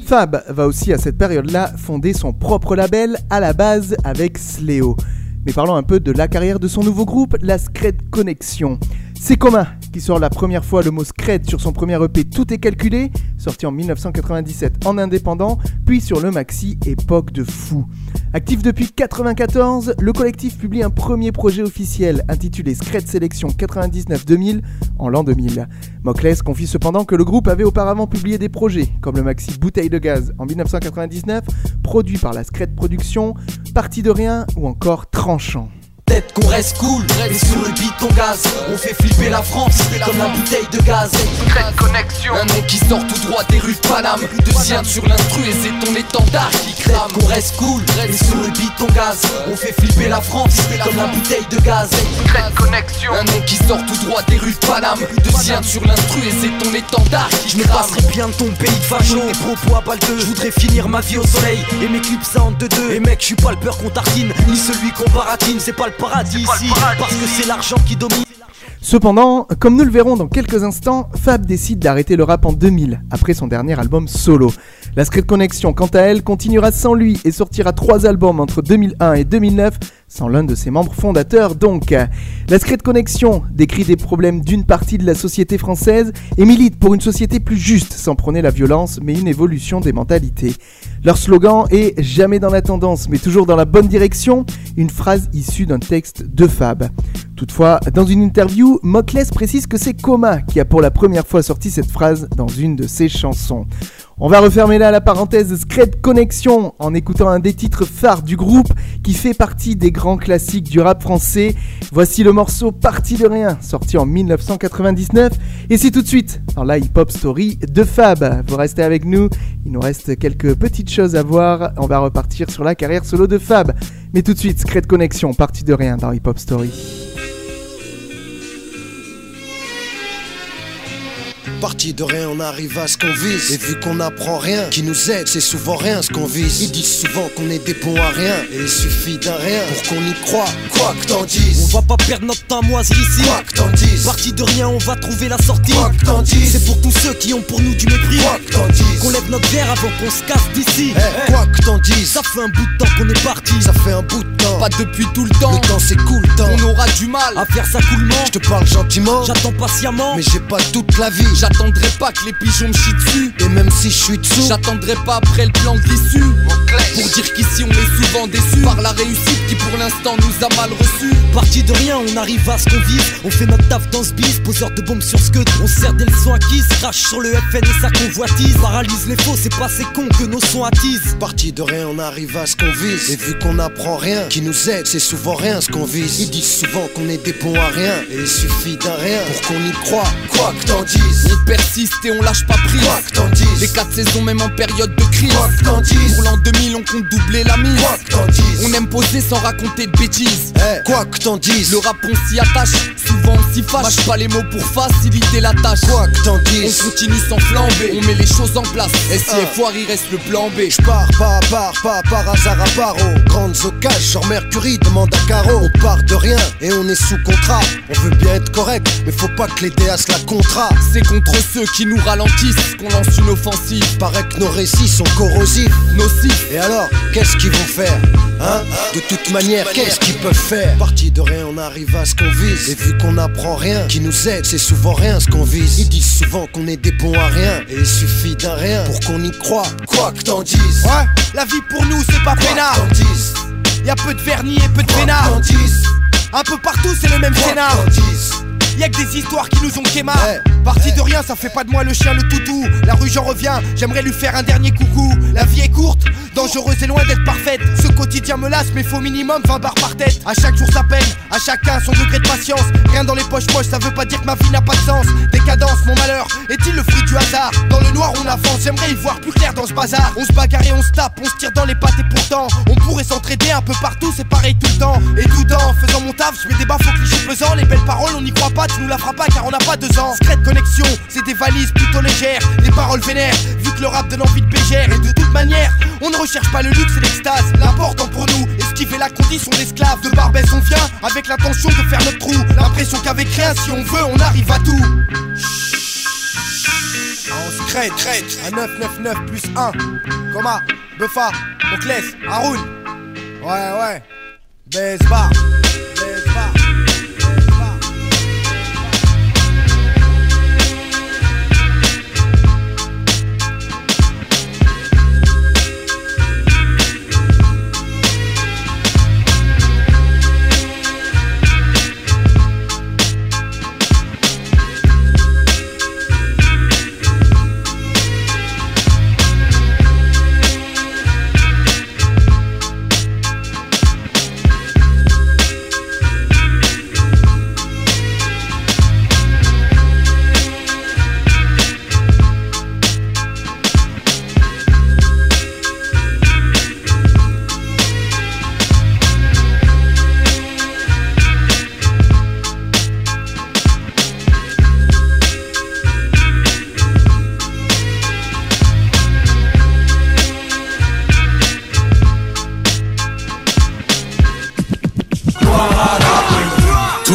Fab va aussi à cette période-là fonder son propre label à la base avec Sléo. Mais parlons un peu de la carrière de son nouveau groupe, la Scred Connexion. C'est commun qui sort la première fois le mot Scred sur son premier EP Tout est calculé, sorti en 1997 en indépendant, puis sur le maxi Époque de fou. Actif depuis 1994, le collectif publie un premier projet officiel intitulé Scred Sélection 99-2000 en l'an 2000. Mokles confie cependant que le groupe avait auparavant publié des projets comme le maxi Bouteille de gaz en 1999, produit par la Scred Production, Partie de rien ou encore Tranchant. Peut-être qu'on reste cool, et sur le beat on gaz On fait flipper la France, comme la bouteille de gaz. Connexion. Un nom qui sort tout droit des rues de Paname. Deuxième sur l'instru et c'est ton qui crame qu'on reste cool, et sur le beat on gaz On fait flipper la France, comme la bouteille de gaz. Connexion. Un nom qui sort tout droit des rues de Paname. Deuxième sur l'instru et c'est ton étendard qui Je me passerai bien de ton pays de facho Tes propos à balle Je voudrais finir ma vie au soleil. Et mes clips ça en deux deux. Et mec je suis pas le peur qu'on tartine Ni celui qu'on baratine. C'est pas le paradis ici Parce que c'est l'argent qui domine. Cependant, comme nous le verrons dans quelques instants, Fab décide d'arrêter le rap en 2000, après son dernier album solo. La Scred Connection, quant à elle, continuera sans lui et sortira trois albums entre 2001 et 2009, sans l'un de ses membres fondateurs donc. La Scred Connection décrit des problèmes d'une partie de la société française et milite pour une société plus juste, sans prôner la violence, mais une évolution des mentalités. Leur slogan est Jamais dans la tendance, mais toujours dans la bonne direction, une phrase issue d'un texte de Fab. Toutefois, dans une interview, Mokles précise que c'est Coma qui a pour la première fois sorti cette phrase dans une de ses chansons. On va refermer là la parenthèse Scred Connexion en écoutant un des titres phares du groupe qui fait partie des grands classiques du rap français. Voici le morceau Parti de rien, sorti en 1999. Et c'est tout de suite dans la hip-hop story de Fab. Vous restez avec nous, il nous reste quelques petites choses à voir. On va repartir sur la carrière solo de Fab. Mais tout de suite, Scred Connexion, Parti de rien dans Hip Hop Story. Parti de rien, on arrive à ce qu'on vise. Et vu qu'on apprend rien, qui nous aide, c'est souvent rien ce qu'on vise. Ils disent souvent qu'on est des bons à rien. Et il suffit d'un rien pour qu'on y croit. Quoi que t'en dises. On va pas perdre notre temps ici. Quoi que t'en dises. Parti de rien, on va trouver la sortie. Quoi que t'en dises. C'est pour tous ceux qui ont pour nous du mépris. Quoi que t'en dises. Qu'on lève notre verre avant qu'on se casse d'ici. Hey, quoi que t'en dises. Ça fait un bout de temps qu'on est parti. Ça fait un bout de temps. Pas depuis tout le temps Le temps c'est cool, temps. On aura du mal à faire ça coulement. Je te parle gentiment. J'attends patiemment. Mais j'ai pas toute la vie. J'attendrai pas que les pigeons me chient dessus. Et même si je suis dessous, j'attendrai pas après le plan de l'issue. Pour dire qu'ici on est souvent déçus par la réussite qui pour l'instant nous a mal reçus. Parti de rien, on arrive à ce qu'on vise. On fait notre taf dans ce bis, poseur de bombes sur scud. On sert des leçons acquises, crache sur le FN et sa convoitise. Paralyse les faux, c'est pas ces cons que nos sons attisent. Parti de rien, on arrive à ce qu'on vise. Et vu qu'on apprend rien, qui nous aide, c'est souvent rien ce qu'on vise. Ils disent souvent qu'on est des bons à rien. Et il suffit d'un rien pour qu'on y croit. Quoi que t'en dises. On persiste et on lâche pas prise. Quoi que t'en dises. Les quatre saisons, même en période de crise. Pour l'an 2000, on compte doubler la mise. On aime poser sans raconter de bêtises. Eh, quoi que t'en dises. Le rap, on s'y attache. Souvent, on s'y fâche. Mâche pas les mots pour faciliter la tâche. Quoi que t'en On dises. continue sans flamber. On met les choses en place. Et si Ah. foire, il reste le plan B. J'pars pas à part, pas par hasard à part aux grandes occasions. Genre Mercury demande à Caro. On part de rien et on est sous contrat. On veut bien être correct, mais faut pas que les DA la contrat. C'est contre ceux qui nous ralentissent qu'on lance une offensive. Paraît que nos récits sont corrosifs. Nocifs. Et alors, qu'est-ce qu'ils vont faire Hein? De toute manière, qu'est-ce qu'ils peuvent faire? Parti de rien, on arrive à ce qu'on vise. Et vu qu'on n'apprend rien, qui nous aide, c'est souvent rien ce qu'on vise. Ils disent souvent qu'on est des bons à rien. Et il suffit d'un rien pour qu'on y croit. Quoi que t'en dises. Ouais, la vie pour nous c'est pas peinard. Y'a peu de vernis et peu de dises. Un peu partout c'est le même scénar. Y'a que des histoires qui nous ont quémar. Eh, Parti de rien, ça fait pas de moi le chien, le toutou. La rue, j'en reviens, j'aimerais lui faire un dernier coucou. La vie est courte, dangereuse et loin d'être parfaite. Ce quotidien me lasse, mais faut minimum 20 barres par tête. À chaque jour sa peine, à chacun son degré de patience. Rien dans les poches poches, ça veut pas dire que ma vie n'a pas de sens. Décadence, mon malheur, est-il le fruit du hasard? Dans le noir, on avance, j'aimerais y voir plus clair dans ce bazar. On se bagarre et on se tape, on se tire dans les pattes et pourtant, on pourrait s'entraider un peu partout, c'est pareil tout le temps. Et tout en faisant mon taf, je mets des baffes au cliché pesant. Les belles paroles, on n'y croit pas, tu nous la feras pas car on n'a pas deux ans. Secret connexion, c'est des valises plutôt légères, des paroles vénères, vu que le rap donne envie de bégère. Et de toute manière, on ne recherche pas le luxe et l'extase. L'important pour nous est ce qui fait la condition d'esclave. De Barbès, on vient avec l'intention de faire notre trou. L'impression qu'avec rien, si on veut, on arrive à tout. On se crête, crête, à 999 plus 1. Coma, Buffa, Moclès, Haroun. Ouais, ouais. Besbar, Besbar,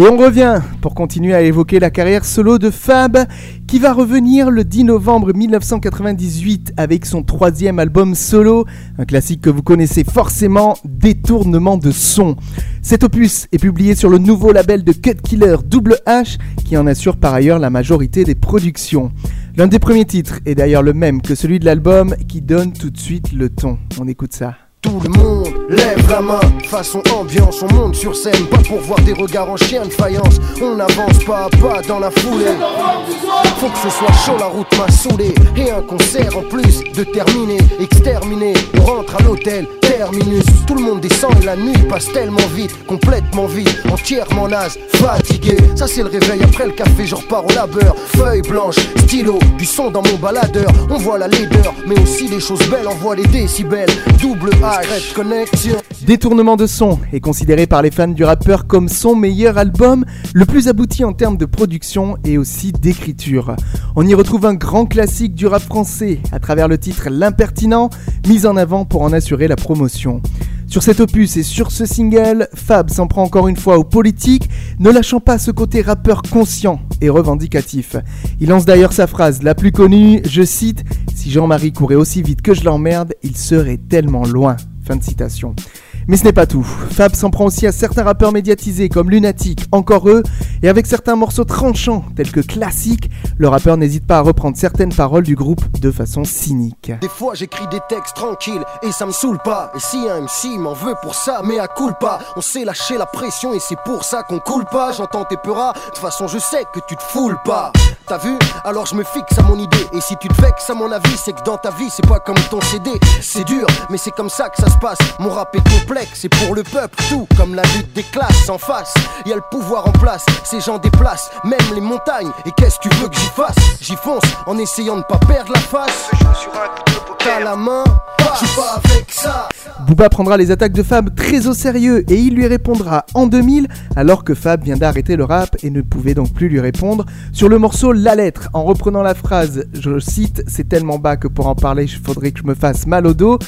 Et on revient pour continuer à évoquer la carrière solo de Fab, qui va revenir le 10 novembre 1998 avec son troisième album solo, un classique que vous connaissez forcément, Détournement de son. Cet opus est publié sur le nouveau label de Cut Killer Double H, qui en assure par ailleurs la majorité des productions. L'un des premiers titres est d'ailleurs le même que celui de l'album, qui donne tout de suite le ton. On écoute ça. Tout le monde lève la main, façon ambiance, on monte sur scène, pas pour voir des regards en chien de faïence. On avance pas à pas dans la foulée. Faut que ce soit chaud, la route m'a saoulé. Et un concert en plus de terminer, exterminé. On rentre à l'hôtel, terminus. Tout le monde descend et la nuit passe tellement vite, complètement vide, entièrement naze, fatigué. Ça c'est le réveil après le café, je repars au labeur. Feuille blanche, stylo, du son dans mon baladeur. On voit la laideur, mais aussi les choses belles, on voit les décibels. Double connexion. Détournement de son est considéré par les fans du rappeur comme son meilleur album, le plus abouti en termes de production et aussi d'écriture. On y retrouve un grand classique du rap français à travers le titre L'impertinent, mis en avant pour en assurer la promotion. Sur cet opus et sur ce single, Fab s'en prend encore une fois aux politiques, ne lâchant pas ce côté rappeur conscient et revendicatif. Il lance d'ailleurs sa phrase la plus connue, je cite Si Jean-Marie courait aussi vite que je l'emmerde, il serait tellement loin. Fin de citation. Mais ce n'est pas tout. Fab s'en prend aussi à certains rappeurs médiatisés comme Lunatic, encore eux, et avec certains morceaux tranchants tels que Classique, le rappeur n'hésite pas à reprendre certaines paroles du groupe de façon cynique. Des fois j'écris des textes tranquilles et ça me saoule pas. Et si un MC m'en veut pour ça, mais à coule pas. On sait lâcher la pression et c'est pour ça qu'on coule pas. J'entends tes peuras, de toute façon je sais que tu te foules pas. T'as vu? Alors je me fixe à mon idée. Et si tu te vexes à mon avis, c'est que dans ta vie c'est pas comme ton CD. C'est dur, mais c'est comme ça que ça se passe. Mon rap est complexe, c'est pour le peuple, tout comme la lutte des classes en face. Y a le pouvoir en place, ces gens déplacent même les montagnes. Et qu'est-ce que tu veux que j'y fasse? J'y fonce en essayant de pas perdre la face. T'as la main, je pas avec ça. Booba prendra les attaques de Fab très au sérieux et il lui répondra en 2000 alors que Fab vient d'arrêter le rap et ne pouvait donc plus lui répondre sur le morceau La lettre en reprenant la phrase, je cite, c'est tellement bas que pour en parler il faudrait que je me fasse mal au dos,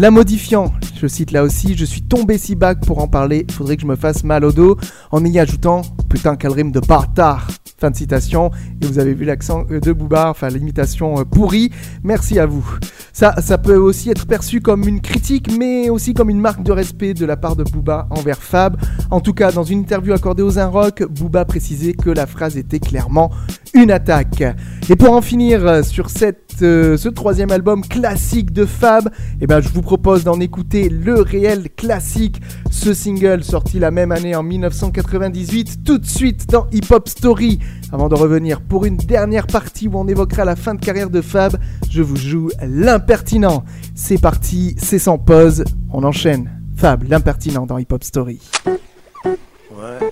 la modifiant, je cite là aussi, je suis tombé si bas pour en parler faudrait que je me fasse mal au dos en y ajoutant, putain quel rime de bâtard Fin de citation. Et vous avez vu l'accent euh, de Booba, enfin l'imitation euh, pourrie. Merci à vous. Ça, ça peut aussi être perçu comme une critique, mais aussi comme une marque de respect de la part de Booba envers Fab. En tout cas, dans une interview accordée aux Un Rock, Booba précisait que la phrase était clairement une attaque. Et pour en finir euh, sur euh, ce troisième album classique de Fab, eh ben, je vous propose d'en écouter le réel classique, ce single sorti la même année en 1998, tout de suite dans Hip Hop Story. Avant de revenir pour une dernière partie où on évoquera la fin de carrière de Fab, je vous joue l'impertinent. C'est parti, c'est sans pause, on enchaîne. Fab, l'impertinent dans Hip Hop Story. Ouais.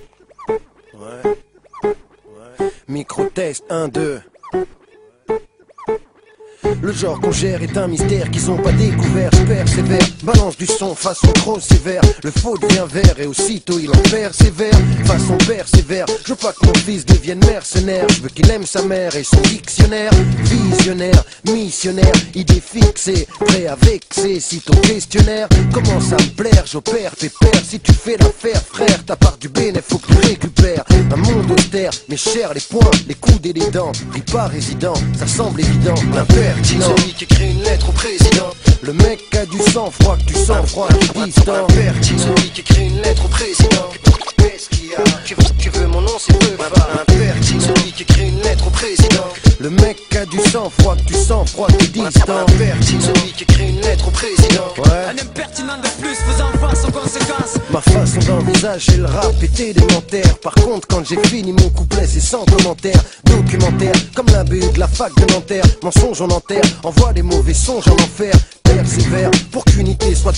Micro-test 1, 2. Le genre qu'on gère est un mystère qu'ils ont pas découvert. Je persévère, balance du son façon trop sévère. Le faux devient vert et aussitôt il en vers. Façon persévère, je veux pas que mon fils devienne mercenaire. Je veux qu'il aime sa mère et son dictionnaire. Visionnaire, missionnaire, idée fixée, prêt à vexer. Si ton questionnaire commence à me plaire, j'opère pépère. Si tu fais l'affaire, frère, ta part du bénéfice, faut que tu récupères. Un monde mais cher les poings, les coudes et les dents. Ris pas résident, ça semble évident. L'impertinent, celui qui écrit une lettre au président. Le mec a du sang froid, tu sens froid, qui distant. Celui qui écrit une lettre au président. Qu'est-ce qu'il y a? Tu veux, tu veux mon nom, c'est peu Impertinent, celui qui écrit une lettre au président. Le mec a du sang froid, que tu sens froid, qui distant. Impertinent, celui qui écrit une lettre au président. Ouais. Un impertinent de plus faisant face aux conséquences. Ma façon d'envisager le rap est élémentaire. Par contre, quand j'ai fini mon couplet, c'est sans commentaire. Documentaire, comme la BU de la fac de Nanterre. Mensonge en enterre, envoie des mauvais songes en enfer. Persévère pour qu'unité soit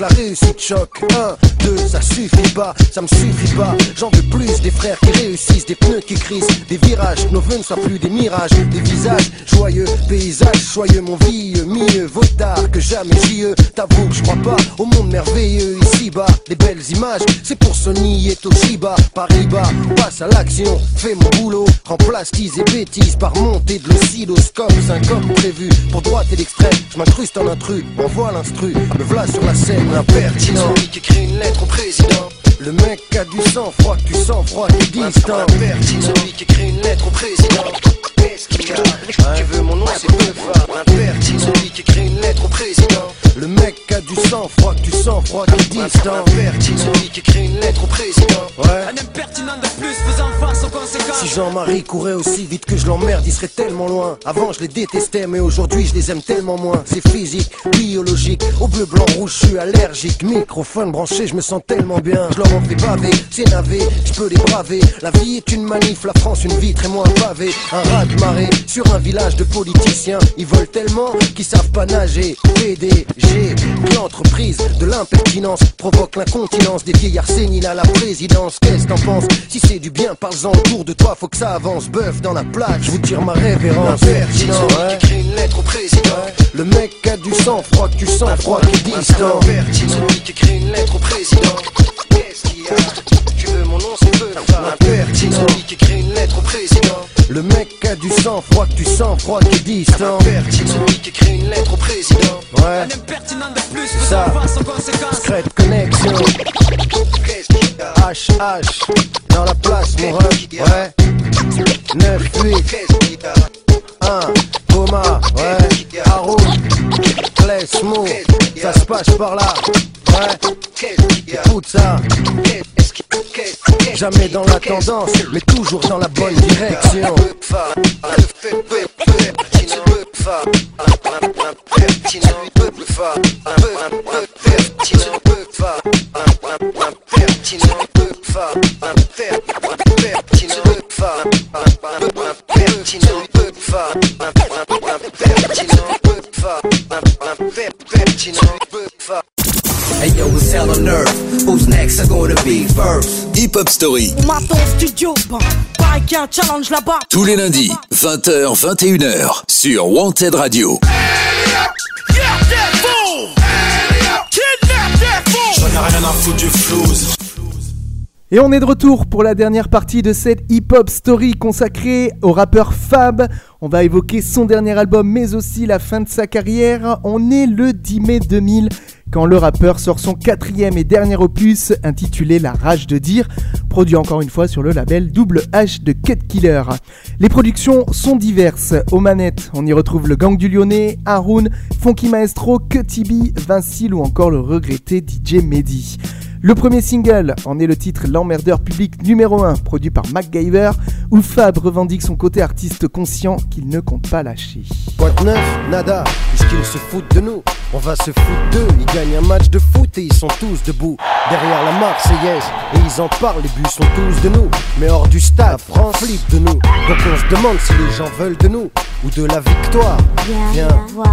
la réussite choque. 1, 2, ça suffit pas, ça me suffit pas. J'en veux plus des frères qui réussissent, des pneus qui crissent, des virages, nos vœux ne soient plus des mirages, des visages joyeux, paysages soyeux, mon vieux, mieux vaut tard que jamais j'y T'avoue que je crois pas au monde merveilleux ici-bas. Les belles images, c'est pour Sony et Toshiba. Paris-Bas, passe à l'action, fais mon boulot. Remplace tease et bêtises par montée de l'oscilloscope. 5 comme prévu, pour droite et l'extrême. Je m'incruste en intrus, m'envoie l'instru. Me voilà sur la scène, impertinent. Qui écrit une lettre au président. Le mec a du sang froid, tu sens froid, qui distant. Impertinent. Celui qui écrit une lettre au président. Qu'est-ce qu'il y a Tu veux mon nom, c'est peu fort. Impertinent. Celui qui écrit une lettre au président. Le mec a du sang froid, que tu sens froid, qui distant. Impertinent. Celui qui écrit une lettre au président. Ouais. Un impertinent de plus faisant face aux conséquences. Si Jean-Marie courait aussi vite que je l'emmerde, il serait tellement loin. Avant, je les détestais, mais aujourd'hui, je les aime tellement moins. C'est physique, biologique. Au bleu, blanc, rouge, je suis allergique. Microphone branché, je me sens tellement bien. Je leur en fais baver, c'est navé, je peux les braver. La vie est une manif, la France une vitre et moi un pavé. Un rat de marée sur un village de politiciens. Ils volent tellement qu'ils savent pas nager. PDG, l'entreprise de l'impertinence provoque l'incontinence des vieillards séniles à la présidence. Qu'est-ce que t'en penses Si c'est du bien, parle-en autour de toi, faut que ça avance. Bœuf dans la plaque, je vous tire ma révérence. Impertinent, ouais. qui écrit une lettre au président. Le mec a du sang froid, tu sens froid, qui distant. Celui qui écrit une lettre au président. Qu'est-ce qu'il y a Tu veux mon nom, c'est peu Impertinent, celui qui écrit une lettre au président. Le mec a du sang froid, que tu sens froid, qui distant. Impertinent, celui qui écrit une lettre au président. Ouais. Un impertinent de plus Ça. connexion. HH dans la place, mon ref. Ouais. 9, 8. 1. Coma. Ouais. Haroun. Klesmo. Ça se passe par là. Ouais, écoute ça. Jamais dans la tendance, mais toujours dans la bonne direction. Hey yo, what's hell on earth? Who's next? Are gonna be first? Hip Hop Story. Maton studio, bah, pareil qu'il y a un challenge là-bas. Tous les lundis, 20h, 21h, sur Wanted Radio. J'en ai rien à foutre du flouze. Et on est de retour pour la dernière partie de cette hip-hop story consacrée au rappeur Fab. On va évoquer son dernier album mais aussi la fin de sa carrière. On est le 10 mai 2000 quand le rappeur sort son quatrième et dernier opus intitulé La rage de dire, produit encore une fois sur le label Double H de Cut Killer. Les productions sont diverses. Aux manettes, on y retrouve le Gang du Lyonnais, Haroun, Funky Maestro, Cutibi, Vincile ou encore le regretté DJ Mehdi. Le premier single en est le titre L'emmerdeur public numéro 1, produit par MacGyver, où Fab revendique son côté artiste conscient qu'il ne compte pas lâcher. Point neuf, nada, puisqu'ils se foutent de nous? On va se foutre d'eux, ils gagnent un match de foot et ils sont tous debout. Derrière la Marseillaise, et ils en parlent, les buts sont tous de nous. Mais hors du stade, France flippe de nous. Donc on se demande si les gens veulent de nous, ou de la victoire. Viens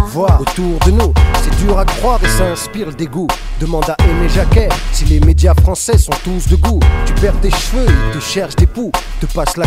voir autour de nous. C'est dur à croire et ça inspire le dégoût. Demande à Aimé Jacquet si les médias français sont tous de goût. Tu perds tes cheveux, ils te cherchent des poux, te passent la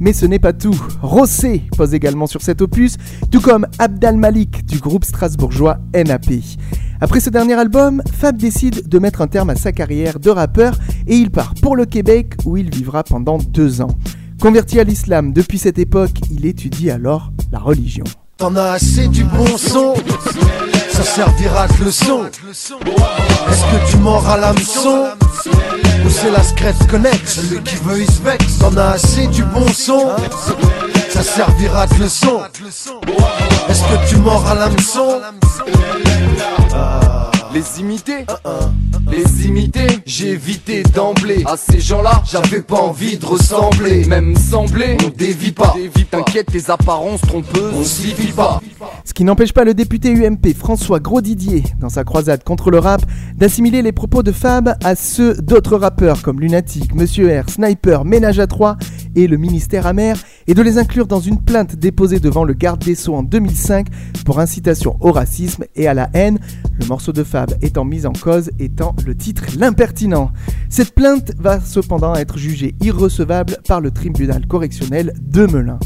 mais ce n'est pas tout. Rossé pose également sur cet opus, tout comme Abdal Malik du groupe strasbourgeois NAP. Après ce dernier album, Fab décide de mettre un terme à sa carrière de rappeur et il part pour le Québec où il vivra pendant deux ans. Converti à l'islam depuis cette époque, il étudie alors la religion. T'en as assez du bon son. Ça servira de leçon. Est-ce que tu mords à l'hameçon? Ou c'est la Scred Connect? Celui qui veut il se vexe. T'en as assez du bon son. Ça servira de leçon. Est-ce que tu mords à l'hameçon? Les imiter. Les imiter J'ai évité d'emblée. À ces gens-là J'avais pas envie de ressembler. Même sembler On dévie pas. T'inquiète les apparences trompeuses On s'y fie pas. Ce qui n'empêche pas le député UMP François Grosdidier, dans sa croisade contre le rap, d'assimiler les propos de Fab à ceux d'autres rappeurs comme Lunatic, Monsieur R, Sniper, Ménage à 3 et le ministère amer, et de les inclure dans une plainte déposée devant le garde des Sceaux en 2005 pour incitation au racisme et à la haine, le morceau de Fab étant mis en cause étant le titre L'impertinent. Cette plainte va cependant être jugée irrecevable par le tribunal correctionnel de Melun.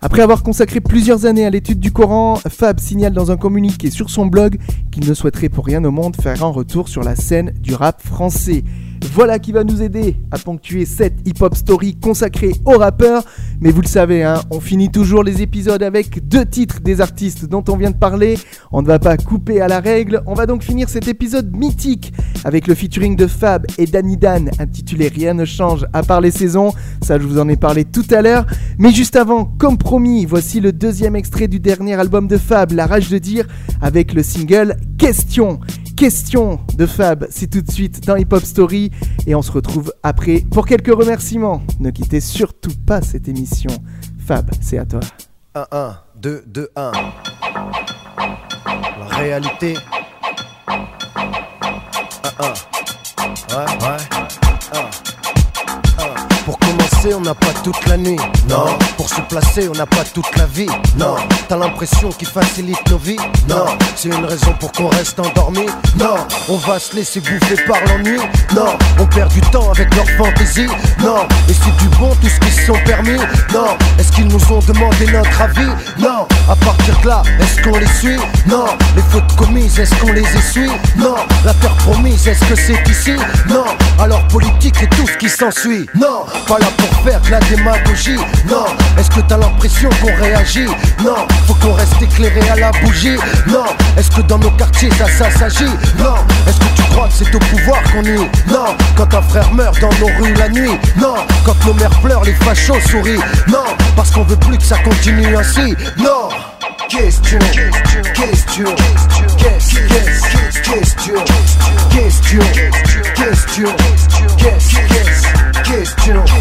Après avoir consacré plusieurs années à l'étude du Coran, Fab signale dans un communiqué sur son blog qu'il ne souhaiterait pour rien au monde faire un retour sur la scène du rap français. Voilà qui va nous aider à ponctuer cette hip-hop story consacrée aux rappeurs. Mais vous le savez, hein, on finit toujours les épisodes avec deux titres des artistes dont on vient de parler. On ne va pas couper à la règle. On va donc finir cet épisode mythique avec le featuring de Fab et Danny Dan intitulé Rien ne change à part les saisons. Ça, je vous en ai parlé tout à l'heure. Mais juste avant, comme promis, voici le deuxième extrait du dernier album de Fab, La rage de dire, avec le single Question. Question de Fab, c'est tout de suite dans Hip Hop Story et on se retrouve après pour quelques remerciements. Ne quittez surtout pas cette émission. Fab, c'est à toi. 1, 1, 2, 2, 1. La réalité. 1, 1. Ouais, ouais. 1. Pour commencer, on n'a pas toute la nuit. Non. Pour se placer, on n'a pas toute la vie. Non. T'as l'impression qu'il facilite nos vies. Non. C'est une raison pour qu'on reste endormi. Non. On va se laisser bouffer par l'ennui. Non. On perd du temps avec leur fantaisie. Non. Et c'est du bon tout ce qu'ils se sont permis. Non. Est-ce qu'ils nous ont demandé notre avis? Non. À partir de là, est-ce qu'on les suit? Non. Les fautes commises, est-ce qu'on les essuie? Non. La terre promise, est-ce que c'est ici? Non. Alors politique et tout ce qui s'ensuit. Non. Pas là pour faire la démagogie Non, est-ce que t'as l'impression qu'on réagit Non, faut qu'on reste éclairé à la bougie Non, est-ce que dans nos quartiers ça, ça s'agit Non, est-ce que tu crois que c'est au pouvoir qu'on nuit Non, quand un frère meurt dans nos rues la nuit Non, quand nos mères pleurent, les fachos sourient Non, parce qu'on veut plus que ça continue ainsi Non Question, question, question, question, question, question, question, question.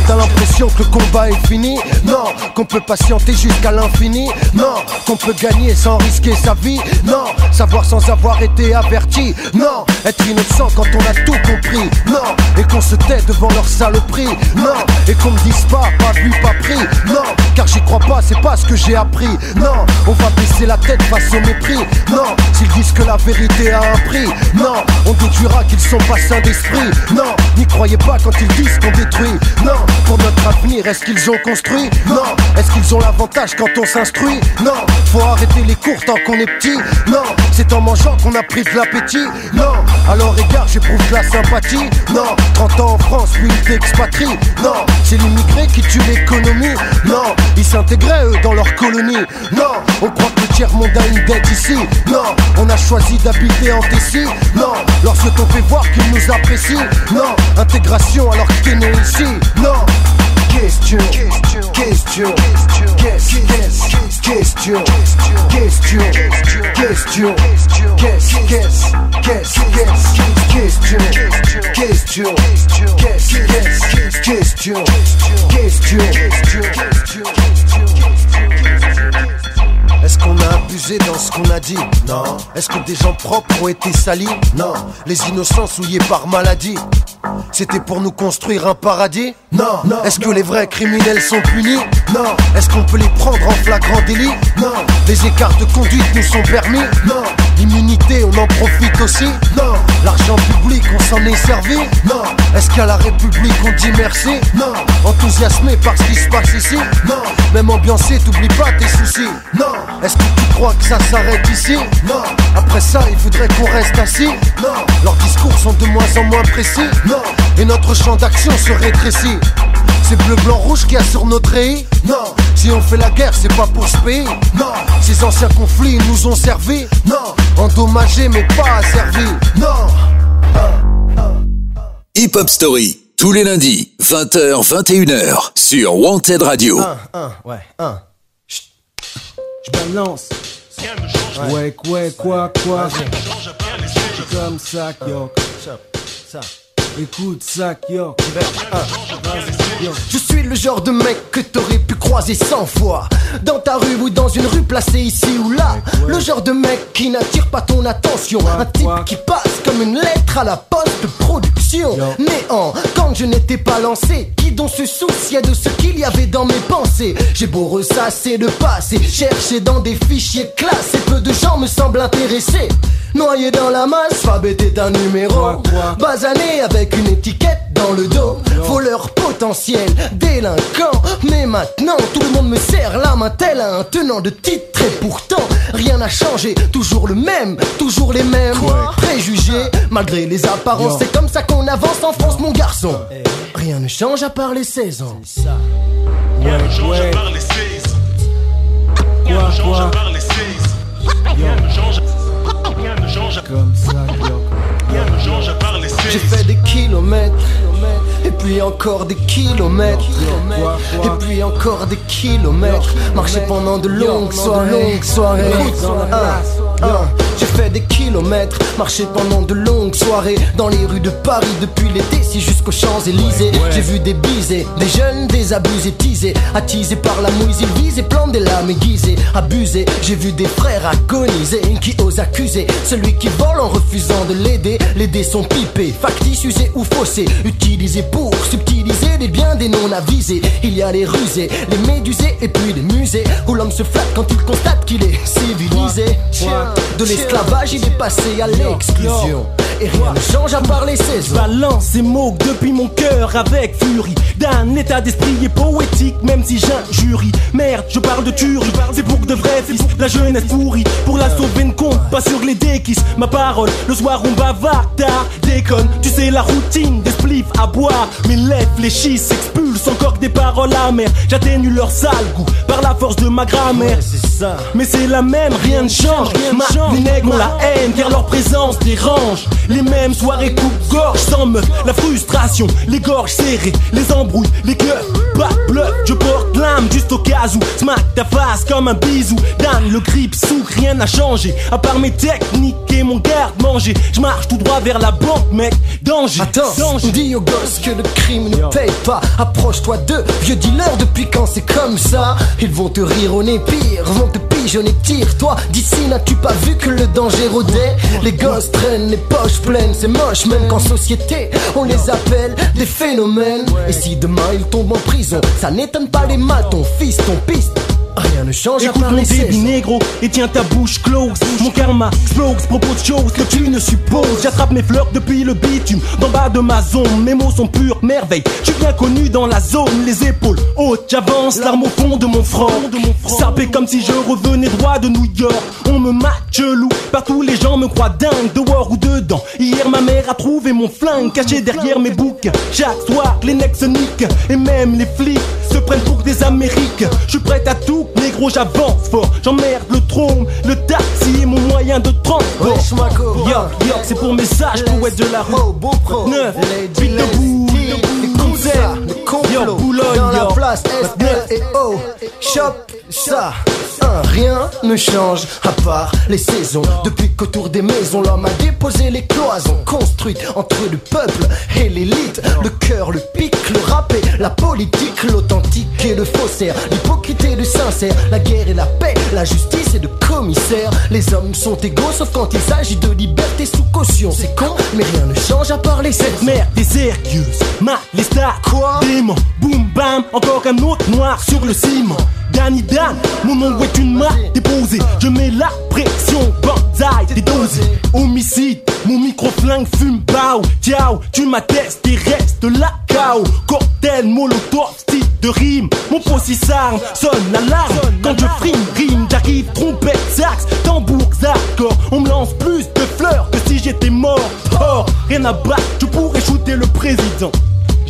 T'as l'impression que le combat est fini? Non, qu'on peut patienter jusqu'à l'infini? Non, qu'on peut gagner sans risquer sa vie? Non, savoir sans avoir été averti? Non, être innocent quand on a tout compris? Non, et qu'on se tait devant leur saloperie? Non, et qu'on me dise pas, pas vu, pas pris? Non, car j'y crois pas, c'est pas ce que j'ai appris? Non, on va baisser la tête face au mépris? Non, s'ils disent que la vérité a un prix? Non, on déduira qu'ils sont pas sains d'esprit? Non, n'y croyez pas quand ils disent qu'on détruit Non, pour notre avenir, est-ce qu'ils ont construit? Non, est-ce qu'ils ont l'avantage quand on s'instruit? Non, faut arrêter les cours tant qu'on est petit. Non, c'est en mangeant qu'on a pris de l'appétit. Non, alors égard, j'éprouve de la sympathie. Non, 30 ans en France, puis ils t'expatrient. Non, c'est l'immigré qui tue l'économie. Non, ils s'intégraient eux dans leur colonie. Non, on croit que le tiers-monde a une dette ici. Non, on a choisi d'habiter en Tessie. Non, lorsque-t-on fait voir qu'ils nous apprécient Non, intégration alors que t'es né ici Non, question, question, question, question, question, question, question, question, question, question, question, Est-ce qu'on a abusé dans ce qu'on a dit Non. Est-ce que des gens propres ont été salis Non. Les innocents souillés par maladie C'était pour nous construire un paradis Non. Est-ce que les vrais criminels sont punis Non. Est-ce qu'on peut les prendre en flagrant délit Non. Les écarts de conduite nous sont permis Non. L'immunité, on en profite aussi Non. L'argent public, on s'en est servi Non. Est-ce qu'à la République, on dit merci? Non. Enthousiasmé par ce qui se passe ici? Non. Même ambiancé, t'oublies pas tes soucis Non. Est-ce que tu crois que ça s'arrête ici? Non. Après ça, il faudrait qu'on reste assis Non. Leurs discours sont de moins en moins précis Non. Et notre champ d'action se rétrécit c'est bleu, blanc, rouge qu'il y a sur notre pays Non, si on fait la guerre, c'est pas pour ce pays Non, ces anciens conflits nous ont servi Non, endommagés mais pas asservis Non Hip Hop Story, tous les lundis, 20h, 21h, sur Wanted Radio. Un, un, ouais, un. Je balance. Ouais, quoi, quoi, quoi. Comme ça, yo. Écoute ça, yo. Je suis le genre de mec que t'aurais pu croiser 100 fois. Dans ta rue ou dans une rue placée ici ou là. Le genre de mec qui n'attire pas ton attention. Un type qui passe comme une lettre à la poste production. Néant, quand je n'étais pas lancé Qui donc se souciait de ce qu'il y avait dans mes pensées? J'ai beau ressasser le passé Chercher dans des fichiers classés. Peu de gens me semblent intéressés. Noyé dans la masse, Fab était un numéro Basané avec une étiquette dans le dos. Voleur potentiel, délinquant. Mais maintenant tout le monde me serre la main tel un tenant de titre. Et pourtant rien n'a changé. Toujours le même, toujours les mêmes. Préjugés, malgré les apparences. C'est comme ça qu'on avance en France mon garçon. Rien ne change à part les 16 ans Ouais, ouais. Quoi, quoi. Comme puis encore des kilomètres. Et puis encore des kilomètres. Marcher pendant de longues soirées. Longues soirées. Un, un. J'ai fait des kilomètres Marcher pendant de longues soirées. Dans les rues de Paris depuis l'été Si jusqu'aux Champs-Élysées. J'ai vu des bisés Des jeunes désabusés teasés. Attisés par la mouise Ils visent et plantent des lames aiguisées. Abusés J'ai vu des frères agoniser Qui osent accuser Celui qui vole en refusant de l'aider. Les dés sont pipés Factices, usés ou faussés. Utilisés pour subtiliser les biens des non-avisés Il y a les rusés, les médusés Et puis les musées. Où l'homme se flatte quand il constate qu'il est civilisé. De l'esclavage il est passé à l'exclusion Et rien ne change à part les saisons. Balance ces mots depuis mon cœur avec furie. D'un état d'esprit et poétique même si j'injurie. Merde je parle de tuerie. C'est pour de vrais fils La jeunesse pourrie. Pour la sauver ne compte pas sur les déquisses Ma parole le soir on bavarde. Tard Déconne. Tu sais la routine des spliffs à boire. Mes lèvres fléchissent expulsent encore des paroles amères. J'atténue leur sale goût par la force de ma grammaire. Mais c'est la même, rien ne change. Rien Ma- change. Les nègres ont la haine car leur présence dérange. Les mêmes soirées coupe-gorge sans meuf. La frustration, les gorges serrées, les embrouilles, les cœurs. Pas bluff, je porte l'âme juste au cas où. Smack ta face comme un bisou. Dan le grip sous, rien n'a changé. À part mes techniques et mon garde-manger. Je marche tout droit vers la banque, mec. Danger. Attends, danger. dis aux gosses que le crime ne paye pas. Approche-toi d'eux, vieux dealer, depuis quand c'est comme ça? Ils vont te rire au nez pire, vont te pigeonner, tire-toi. D'ici, n'as-tu pas vu que le danger rôdait Les gosses traînent les poches c'est moche, même qu'en société, on les appelle des phénomènes. Et si demain ils tombent en prison, ça n'étonne pas les matons, fils, ton piste. Rien ne change à Écoute part mon débit 16. négro et tiens ta bouche close. Mon karma explose, propose choses que tu ne supposes. J'attrape mes fleurs depuis le bitume D'en bas de ma zone, mes mots sont pure merveille Je suis bien connu dans la zone, les épaules hautes J'avance, l'arme au fond de mon front Sapé comme si je revenais droit de New York. On me match loup, partout les gens me croient dingue. Dehors ou dedans, hier ma mère a trouvé mon flingue Caché derrière mes boucs. Chaque soir les necks se niquent. Et même les flics se prennent pour des Amériques. Je suis prêt à tout, négro j'avance fort. J'emmerde le trône, le taxi est mon moyen de transport. Yo, yo, c'est pour message poète de la rue. Neuf, vite debout, debout, Yo, Boulogne, dans la place SDL et O. Chop ça Un, rien ne change à part les saisons. Depuis qu'autour des maisons l'homme a déposé les cloisons Construites entre le peuple et l'élite. Le cœur, le pic, le rap et la politique L'authentique et le faussaire. L'hypocrite et le sincère La guerre et la paix, la justice et le commissaire. Les hommes sont égaux sauf quand il s'agit de liberté sous caution. C'est con mais rien ne change à part les Cette merde désérieuse, ma les stars Quoi? Démon, boum bam, encore un autre noir sur le ciment. Danny Dan, mon nom est une marque déposée. Je mets la pression, banzai, dédosé Homicide, mon micro-flingue fume bao Ciao, tu m'attestes et reste là KO Cocktail, molotov, style de rime. Mon possi s'arme, sonne l'alarme. Quand je frime, rime, j'arrive, trompette, sax Tambour, accord, on me lance plus de fleurs Que si j'étais mort, oh, rien à battre, je pourrais shooter le président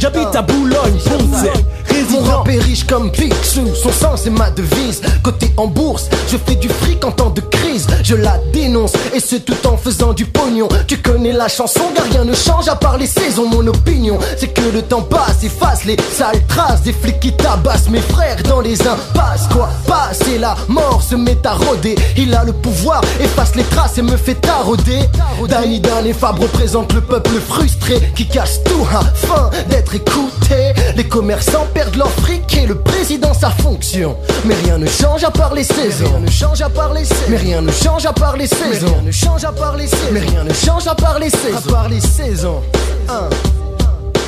J'habite à Boulogne, Mon résident est riche comme Picsou, son sang c'est ma devise. Côté en bourse, je fais du fric en temps de crise. Je la dénonce et ce tout en faisant du pognon. Tu connais la chanson, car rien ne change à part les saisons. Mon opinion, c'est que le temps passe, efface les sales traces des flics qui tabassent mes frères dans les impasses. Quoi, passer? La mort se met à rôder. Il a le pouvoir, efface les traces et me fait tarauder. Danny Dan et Fab représentent le peuple frustré qui cache tout afin d'être écouté. Les commerçants perdent leur fric et le président sa fonction. Mais rien ne change à part les saisons. Rien ne change à part les saisons. Mais rien ne change à part les saisons. Rien ne change à part les saisons. Mais rien ne change à part les saisons. À part les saisons. Hein.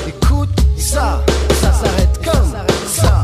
Écoute ça, ça s'arrête comme ça.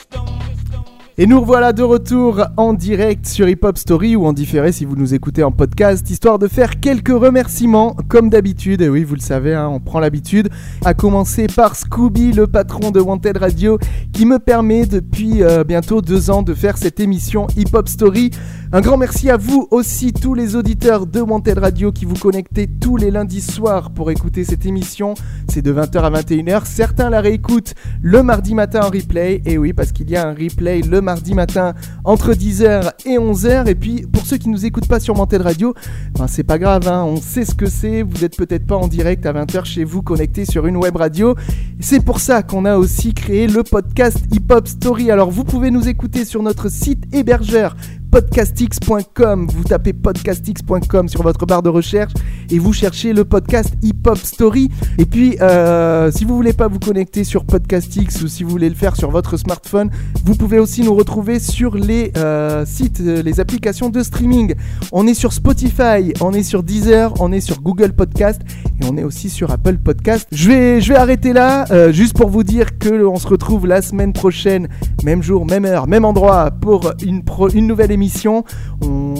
Et nous revoilà de retour en direct sur Hip Hop Story ou en différé si vous nous écoutez en podcast, histoire de faire quelques remerciements comme d'habitude. Et oui, vous le savez, hein, on prend l'habitude. À commencer par Scooby, le patron de Wanted Radio, qui me permet depuis euh, bientôt deux ans de faire cette émission Hip Hop Story. Un grand merci à vous aussi, tous les auditeurs de Wanted Radio qui vous connectez tous les lundis soirs pour écouter cette émission. C'est de 20h à 21h. Certains la réécoutent le mardi matin en replay. Et oui, parce qu'il y a un replay le mardi matin entre 10h et 11h. Et puis, pour ceux qui nous écoutent pas sur Wanted Radio, ben, c'est pas grave, hein, on sait ce que c'est. Vous êtes peut-être pas en direct à 20h chez vous connecté sur une web radio. C'est pour ça qu'on a aussi créé le podcast Hip Hop Story. Alors, vous pouvez nous écouter sur notre site hébergeur podcastx.com. Vous tapez podcastx.com sur votre barre de recherche et vous cherchez le podcast Hip Hop Story. Et puis, euh, si vous voulez pas vous connecter sur Podcastx ou si vous voulez le faire sur votre smartphone, vous pouvez aussi nous retrouver sur les euh, sites, euh, les applications de streaming. On est sur Spotify, on est sur Deezer, on est sur Google Podcast et on est aussi sur Apple Podcast. Je vais, arrêter là, juste pour vous dire que on se retrouve la semaine prochaine, même jour, même heure, même endroit pour une nouvelle émission. On,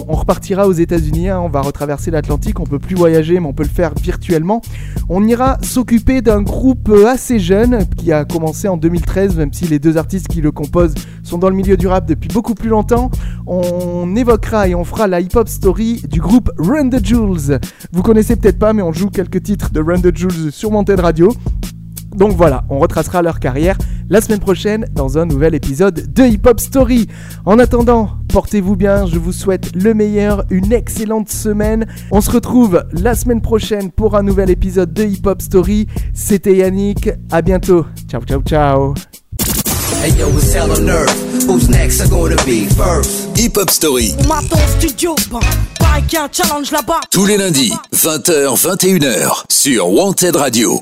on repartira aux États-Unis, hein, on va retraverser l'Atlantique, on peut plus voyager, mais on peut le faire virtuellement. On ira s'occuper d'un groupe euh, assez jeune qui a commencé en 2013, même si les deux artistes qui le composent sont dans le milieu du rap depuis beaucoup plus longtemps. On évoquera et on fera la hip-hop story du groupe Run the Jewels. Vous connaissez peut-être pas, mais on joue quelques titres de Run the Jewels sur Wanted Radio. Donc voilà, on retracera leur carrière la semaine prochaine dans un nouvel épisode de Hip Hop Story. En attendant, portez-vous bien, je vous souhaite le meilleur, une excellente semaine. On se retrouve la semaine prochaine pour un nouvel épisode de Hip Hop Story. C'était Yannick, à bientôt. Ciao ciao ciao. Hey yo, it's hell on earth. Who's next? Are gonna be first? Hip Hop Story, studio, un challenge là-bas. tous les lundis, 20h, 21h, sur Wanted Radio.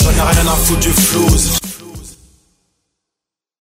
J'en ai rien à foutre du flouze.